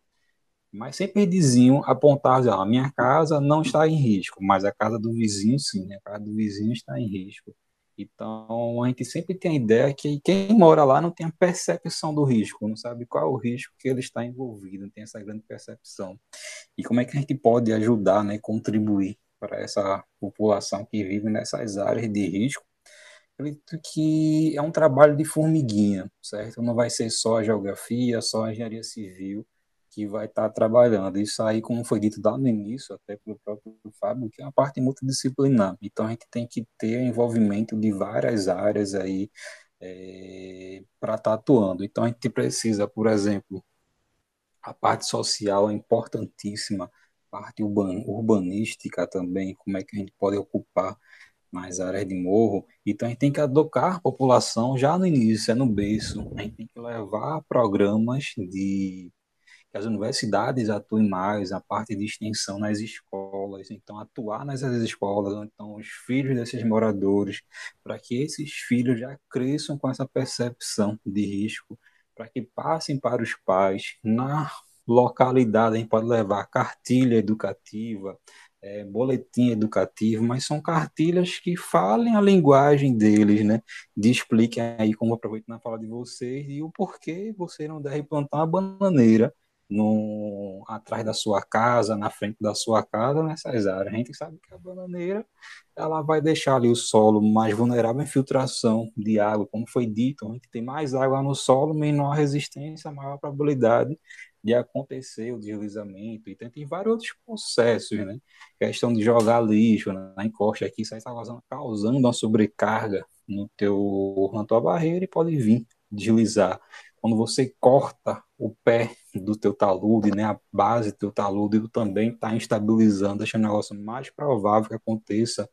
Mas sempre diziam, apontavam, a minha casa não está em risco, mas a casa do vizinho sim, a casa do vizinho está em risco. Então, a gente sempre tem a ideia que quem mora lá não tem a percepção do risco, não sabe qual é o risco que ele está envolvido, não tem essa grande percepção. E como é que a gente pode ajudar, né, contribuir para essa população que vive nessas áreas de risco? Acredito que é um trabalho de formiguinha, certo? Não vai ser só a geografia, só a engenharia civil, que vai estar tá trabalhando. Isso aí, como foi dito lá no início, até pelo próprio Fábio, que é uma parte multidisciplinar. Então, a gente tem que ter envolvimento de várias áreas aí é, para estar tá atuando. Então, a gente precisa, por exemplo, a parte social é importantíssima, parte urban, urbanística também, como é que a gente pode ocupar mais áreas de morro. Então, a gente tem que educar a população já no início, é no berço. A gente tem que levar programas de que as universidades atuem mais na parte de extensão nas escolas, então atuar nessas escolas, então os filhos desses moradores, para que esses filhos já cresçam com essa percepção de risco, para que passem para os pais na localidade, a gente pode levar cartilha educativa, é, boletim educativo, mas são cartilhas que falem a linguagem deles, né? De expliquem aí, como aproveito na fala de vocês, e o porquê você não deve plantar uma bananeira no, atrás da sua casa, na frente da sua casa, nessas áreas. A gente sabe que a bananeira ela vai deixar ali o solo mais vulnerável à infiltração de água, como foi dito, a gente tem mais água no solo, menor resistência, maior probabilidade de acontecer o deslizamento. Então tem vários outros processos, né? Questão de jogar lixo na encosta aqui, isso aí está causando uma sobrecarga no teu, na tua barreira e pode vir deslizar quando você corta o pé do teu talude, né, a base do teu talude também está instabilizando, deixando o negócio mais provável que aconteça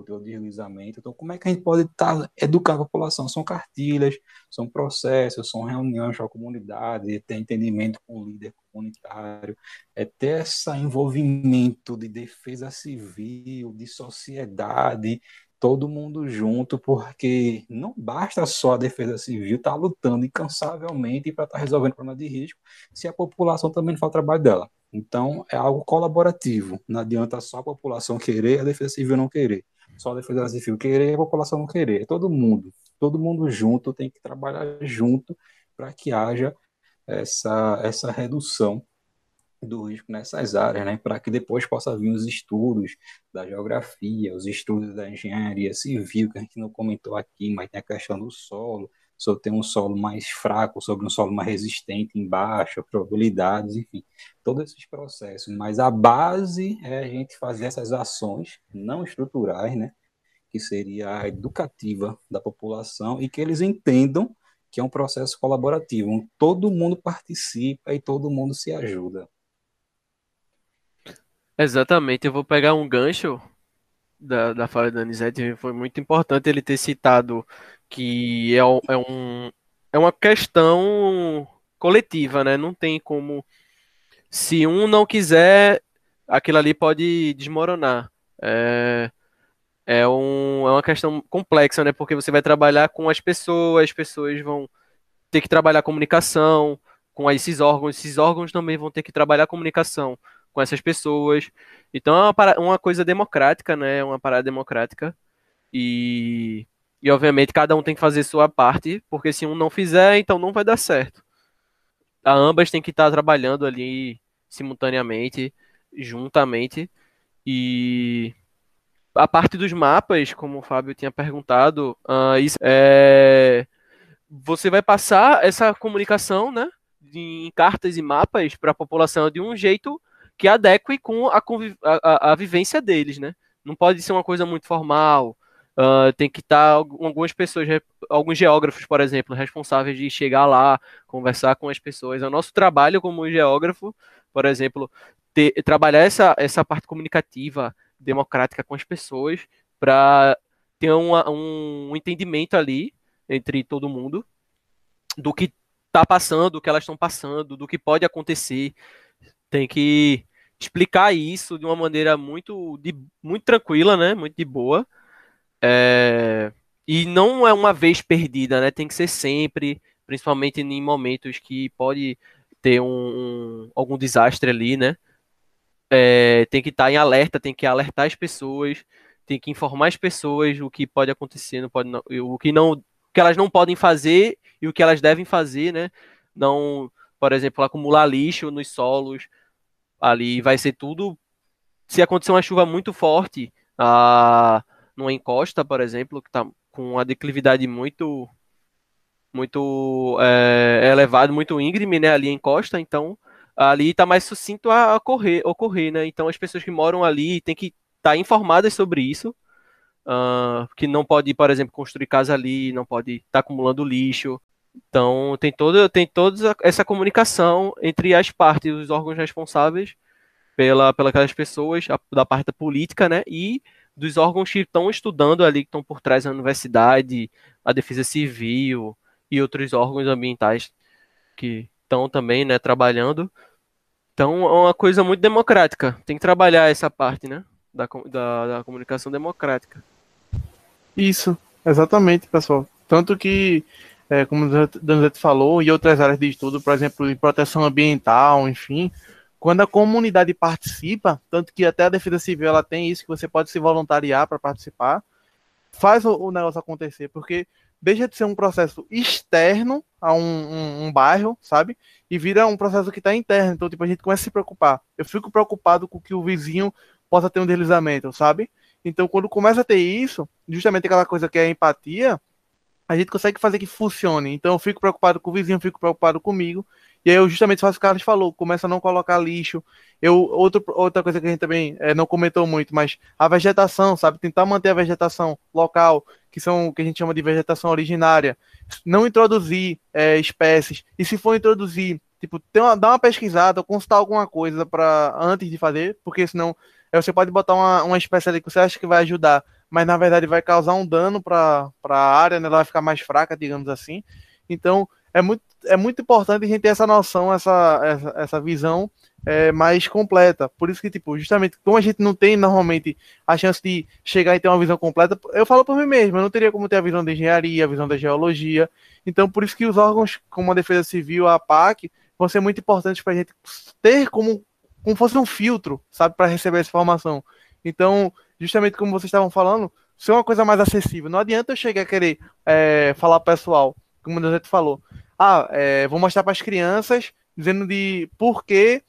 o teu deslizamento. Então, como é que a gente pode tá, educar a população? São cartilhas, são processos, são reuniões com a comunidade, ter entendimento com o líder comunitário, é ter esse envolvimento de defesa civil, de sociedade, todo mundo junto, porque não basta só a defesa civil estar tá lutando incansavelmente para estar tá resolvendo problema de risco, se a população também não faz o trabalho dela. Então, é algo colaborativo. Não adianta só a população querer, a defesa civil não querer. Só a defesa civil querer, a população não querer. É todo mundo. Todo mundo junto tem que trabalhar junto para que haja essa, essa redução do risco nessas áreas, né, para que depois possa vir os estudos da geografia, os estudos da engenharia civil, que a gente não comentou aqui, mas tem a questão do solo, sobre ter um solo mais fraco, sobre um solo mais resistente embaixo, probabilidades, enfim, todos esses processos. Mas a base é a gente fazer essas ações não estruturais, né, que seria a educativa da população e que eles entendam que é um processo colaborativo, todo mundo participa e todo mundo se ajuda. Exatamente, eu vou pegar um gancho da, da fala da Anizete, foi muito importante ele ter citado que é, é, um, é uma questão coletiva, né? Não tem como. Se um não quiser, aquilo ali pode desmoronar. É, é, um, é uma questão complexa, né? Porque você vai trabalhar com as pessoas, as pessoas vão ter que trabalhar comunicação com esses órgãos, esses órgãos também vão ter que trabalhar comunicação com essas pessoas. Então é uma, uma coisa democrática, né? É uma parada democrática. E, E obviamente cada um tem que fazer sua parte, porque se um não fizer, então não vai dar certo. A ambas têm que estar trabalhando ali simultaneamente, juntamente. E a parte dos mapas, como o Fábio tinha perguntado, uh, isso é você vai passar essa comunicação, né, em cartas e mapas para a população de um jeito que adeque com a, a, a, vivência deles, né? Não pode ser uma coisa muito formal. Uh, tem que estar tá algumas pessoas, alguns geógrafos, por exemplo, responsáveis de chegar lá, conversar com as pessoas. É o nosso trabalho como geógrafo, por exemplo, ter, trabalhar essa, essa parte comunicativa, democrática com as pessoas, para ter uma, um entendimento ali entre todo mundo do que está passando, do que elas estão passando, do que pode acontecer. Tem que explicar isso de uma maneira muito, de, muito tranquila, né? Muito de boa. É, e não é uma vez perdida, né? Tem que ser sempre, principalmente em momentos que pode ter um, um algum desastre ali, né? É, tem que estar em alerta, tem que alertar as pessoas, tem que informar as pessoas o que pode acontecer, não pode, o que não, o que elas não podem fazer e o que elas devem fazer, né? Não, por exemplo, acumular lixo nos solos, ali vai ser tudo. Se acontecer uma chuva muito forte, a, numa encosta, por exemplo, que está com uma declividade muito muito é, elevado, muito íngreme, né, ali em encosta, então ali está mais sucinto a ocorrer, ocorrer, né? Então as pessoas que moram ali têm que estar tá informadas sobre isso, uh, que não pode, por exemplo, construir casa ali, não pode estar tá acumulando lixo, então, tem toda, tem toda essa comunicação entre as partes, os órgãos responsáveis pela, pelas pessoas, a, da parte da política, né? E dos órgãos que estão estudando ali, que estão por trás da universidade, a defesa civil e outros órgãos ambientais que estão também, né, trabalhando. Então, é uma coisa muito democrática. Tem que trabalhar essa parte, né, da, da, da comunicação democrática. Isso, exatamente, pessoal. Tanto que é, como o Danzete falou, e outras áreas de estudo, por exemplo, em proteção ambiental, enfim, quando a comunidade participa, tanto que até a Defesa Civil ela tem isso, que você pode se voluntariar para participar, faz o, o, negócio acontecer, porque deixa de ser um processo externo a um, um, um bairro, sabe? E vira um processo que está interno. Então, tipo, a gente começa a se preocupar. Eu fico preocupado com que o vizinho possa ter um deslizamento, sabe? Então, quando começa a ter isso, justamente aquela coisa que é a empatia, a gente consegue fazer que funcione. Então eu fico preocupado com o vizinho, fico preocupado comigo. E aí eu justamente faço o que o Carlos falou, começa a não colocar lixo. Eu, outro, outra coisa que a gente também é, não comentou muito, mas a vegetação, sabe? Tentar manter a vegetação local, que são que a gente chama de vegetação originária. Não introduzir é, espécies. E se for introduzir, tipo, uma, dar uma pesquisada, consultar alguma coisa para antes de fazer, porque senão é, você pode botar uma, uma espécie ali que você acha que vai ajudar mas na verdade vai causar um dano para a área, né? ela vai ficar mais fraca, digamos assim. Então é muito, é muito importante a gente ter essa noção, essa, essa, essa visão é, mais completa. Por isso que, tipo, justamente como a gente não tem normalmente a chance de chegar e ter uma visão completa, eu falo por mim mesmo, eu não teria como ter a visão da engenharia, a visão da geologia. Então, por isso que os órgãos como a Defesa Civil, a APAC, vão ser muito importantes para a gente ter como, como fosse um filtro, sabe, para receber essa informação. Então, justamente como vocês estavam falando, ser uma coisa mais acessível. Não adianta eu chegar a querer é, falar pessoal, como o Deusete falou. Ah, é, vou mostrar para as crianças dizendo de por que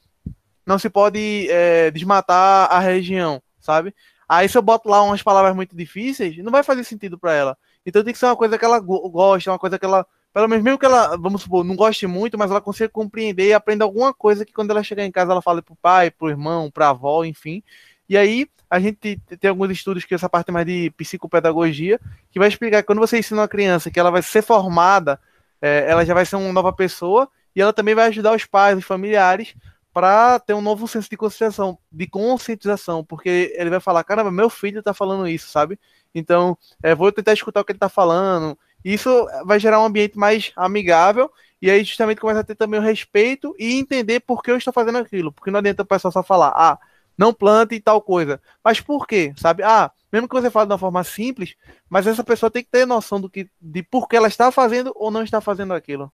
não se pode é, desmatar a região, sabe? Aí se eu boto lá umas palavras muito difíceis, não vai fazer sentido para ela. Então tem que ser uma coisa que ela gosta, uma coisa que ela, pelo menos mesmo que ela, vamos supor, não goste muito, mas ela consiga compreender e aprenda alguma coisa que quando ela chegar em casa ela fale pro pai, pro irmão, pra avó, enfim. E aí a gente tem alguns estudos que essa parte mais de psicopedagogia, que vai explicar que quando você ensina uma criança que ela vai ser formada, é, ela já vai ser uma nova pessoa, e ela também vai ajudar os pais, os familiares, para ter um novo senso de conscientização, de conscientização, porque ele vai falar, caramba, meu filho está falando isso, sabe? Então, é, vou tentar escutar o que ele está falando. Isso vai gerar um ambiente mais amigável e aí justamente começa a ter também o respeito e entender por que eu estou fazendo aquilo. Porque não adianta o pessoal só falar, ah, não plante tal coisa. Mas por quê? Sabe? Ah, mesmo que você fale de uma forma simples, mas essa pessoa tem que ter noção do que, de por que ela está fazendo ou não está fazendo aquilo.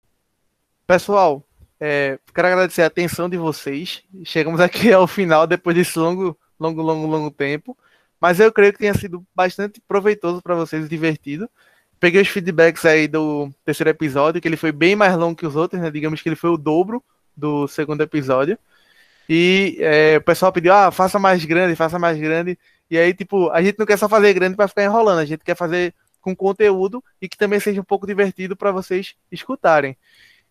Pessoal, é, quero agradecer a atenção de vocês. Chegamos aqui ao final depois desse longo, longo, longo, longo tempo. Mas eu creio que tenha sido bastante proveitoso para vocês, divertido. peguei os feedbacks aí do terceiro episódio, que ele foi bem mais longo que os outros, né? Digamos que ele foi o dobro do segundo episódio. E é, o pessoal pediu, ah, faça mais grande, faça mais grande. E aí, tipo, a gente não quer só fazer grande para ficar enrolando, a gente quer fazer com conteúdo e que também seja um pouco divertido para vocês escutarem.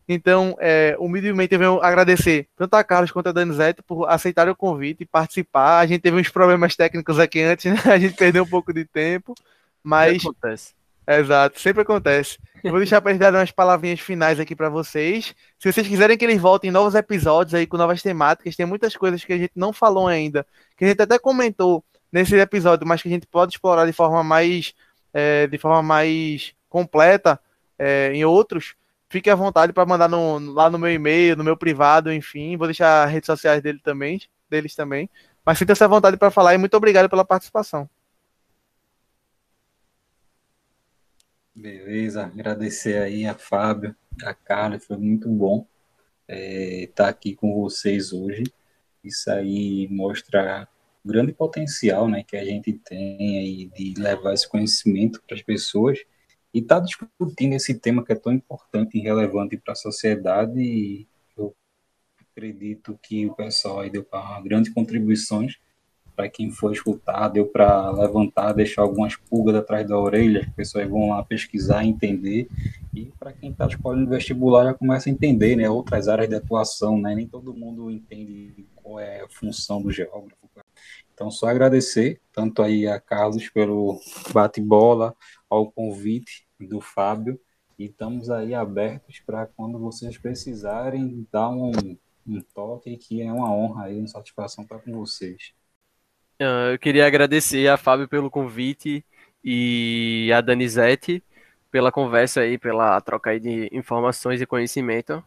Então, é, humildemente eu venho agradecer tanto a Carlos quanto a Danizete por aceitarem o convite e participar. A gente teve uns problemas técnicos aqui antes, né? A gente perdeu um pouco de tempo, mas. Acontece. Exato, sempre acontece. Eu vou deixar para eles darem umas palavrinhas finais aqui para vocês. Se vocês quiserem que eles voltem em novos episódios aí com novas temáticas, tem muitas coisas que a gente não falou ainda, que a gente até comentou nesse episódio, mas que a gente pode explorar de forma mais, é, de forma mais completa é, em outros. Fique à vontade para mandar no, lá no meu e-mail, no meu privado, enfim. Vou deixar as redes sociais dele também, deles também. Mas sinta-se à vontade para falar e muito obrigado pela participação. Beleza, agradecer aí a Fábio, a Carla, foi muito bom estar é, tá aqui com vocês hoje. Isso aí mostra o grande potencial né, que a gente tem aí de levar esse conhecimento para as pessoas e estar tá discutindo esse tema que é tão importante e relevante para a sociedade. E eu acredito que o pessoal aí deu grandes contribuições para quem for escutar, deu para levantar, deixar algumas pulgas atrás da orelha, as pessoas vão lá pesquisar, entender, e para quem está escolhendo vestibular já começa a entender, né, outras áreas de atuação, né, nem todo mundo entende qual é a função do geógrafo. Então, só agradecer, tanto aí a Carlos pelo bate-bola, ao convite do Fábio, e estamos aí abertos para quando vocês precisarem dar um, um toque, que é uma honra e uma satisfação estar com vocês. Ah, eu queria agradecer a Fábio pelo convite e a Danizete pela conversa aí, pela troca aí de informações e conhecimento.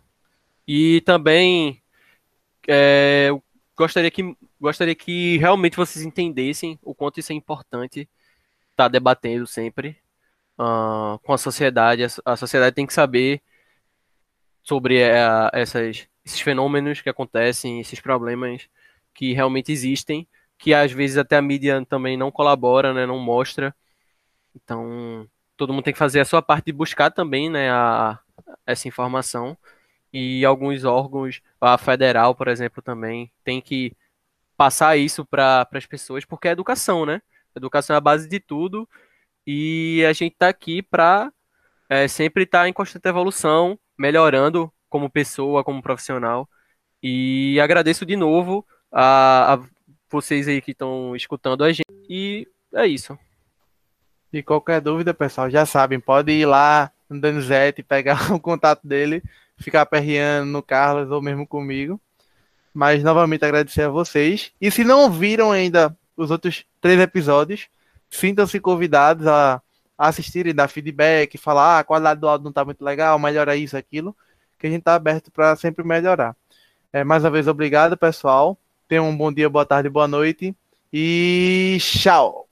E também é, gostaria, que, gostaria que realmente vocês entendessem o quanto isso é importante estar tá debatendo sempre uh, com a sociedade. A, a, sociedade tem que saber sobre uh, essas, esses fenômenos que acontecem, esses problemas que realmente existem que às vezes até a mídia também não colabora, né, não mostra. Então, todo mundo tem que fazer a sua parte de buscar também, né, a, essa informação. E alguns órgãos, a federal, por exemplo, também tem que passar isso para as pessoas, porque é educação, né? Educação é a base de tudo e a gente está aqui para é, sempre estar tá em constante evolução, melhorando como pessoa, como profissional. E agradeço de novo a, a vocês aí que estão escutando a gente. E é isso. E qualquer dúvida, pessoal, já sabem, pode ir lá no Danizete, pegar o contato dele, ficar perreando no Carlos ou mesmo comigo. Mas novamente agradecer a vocês. E se não viram ainda os outros três episódios, sintam-se convidados a assistirem, dar feedback, falar ah, a qualidade do áudio não está muito legal, melhora isso, aquilo, que a gente está aberto para sempre melhorar. É, mais uma vez, obrigado, pessoal. Tenham um bom dia, boa tarde, boa noite e tchau!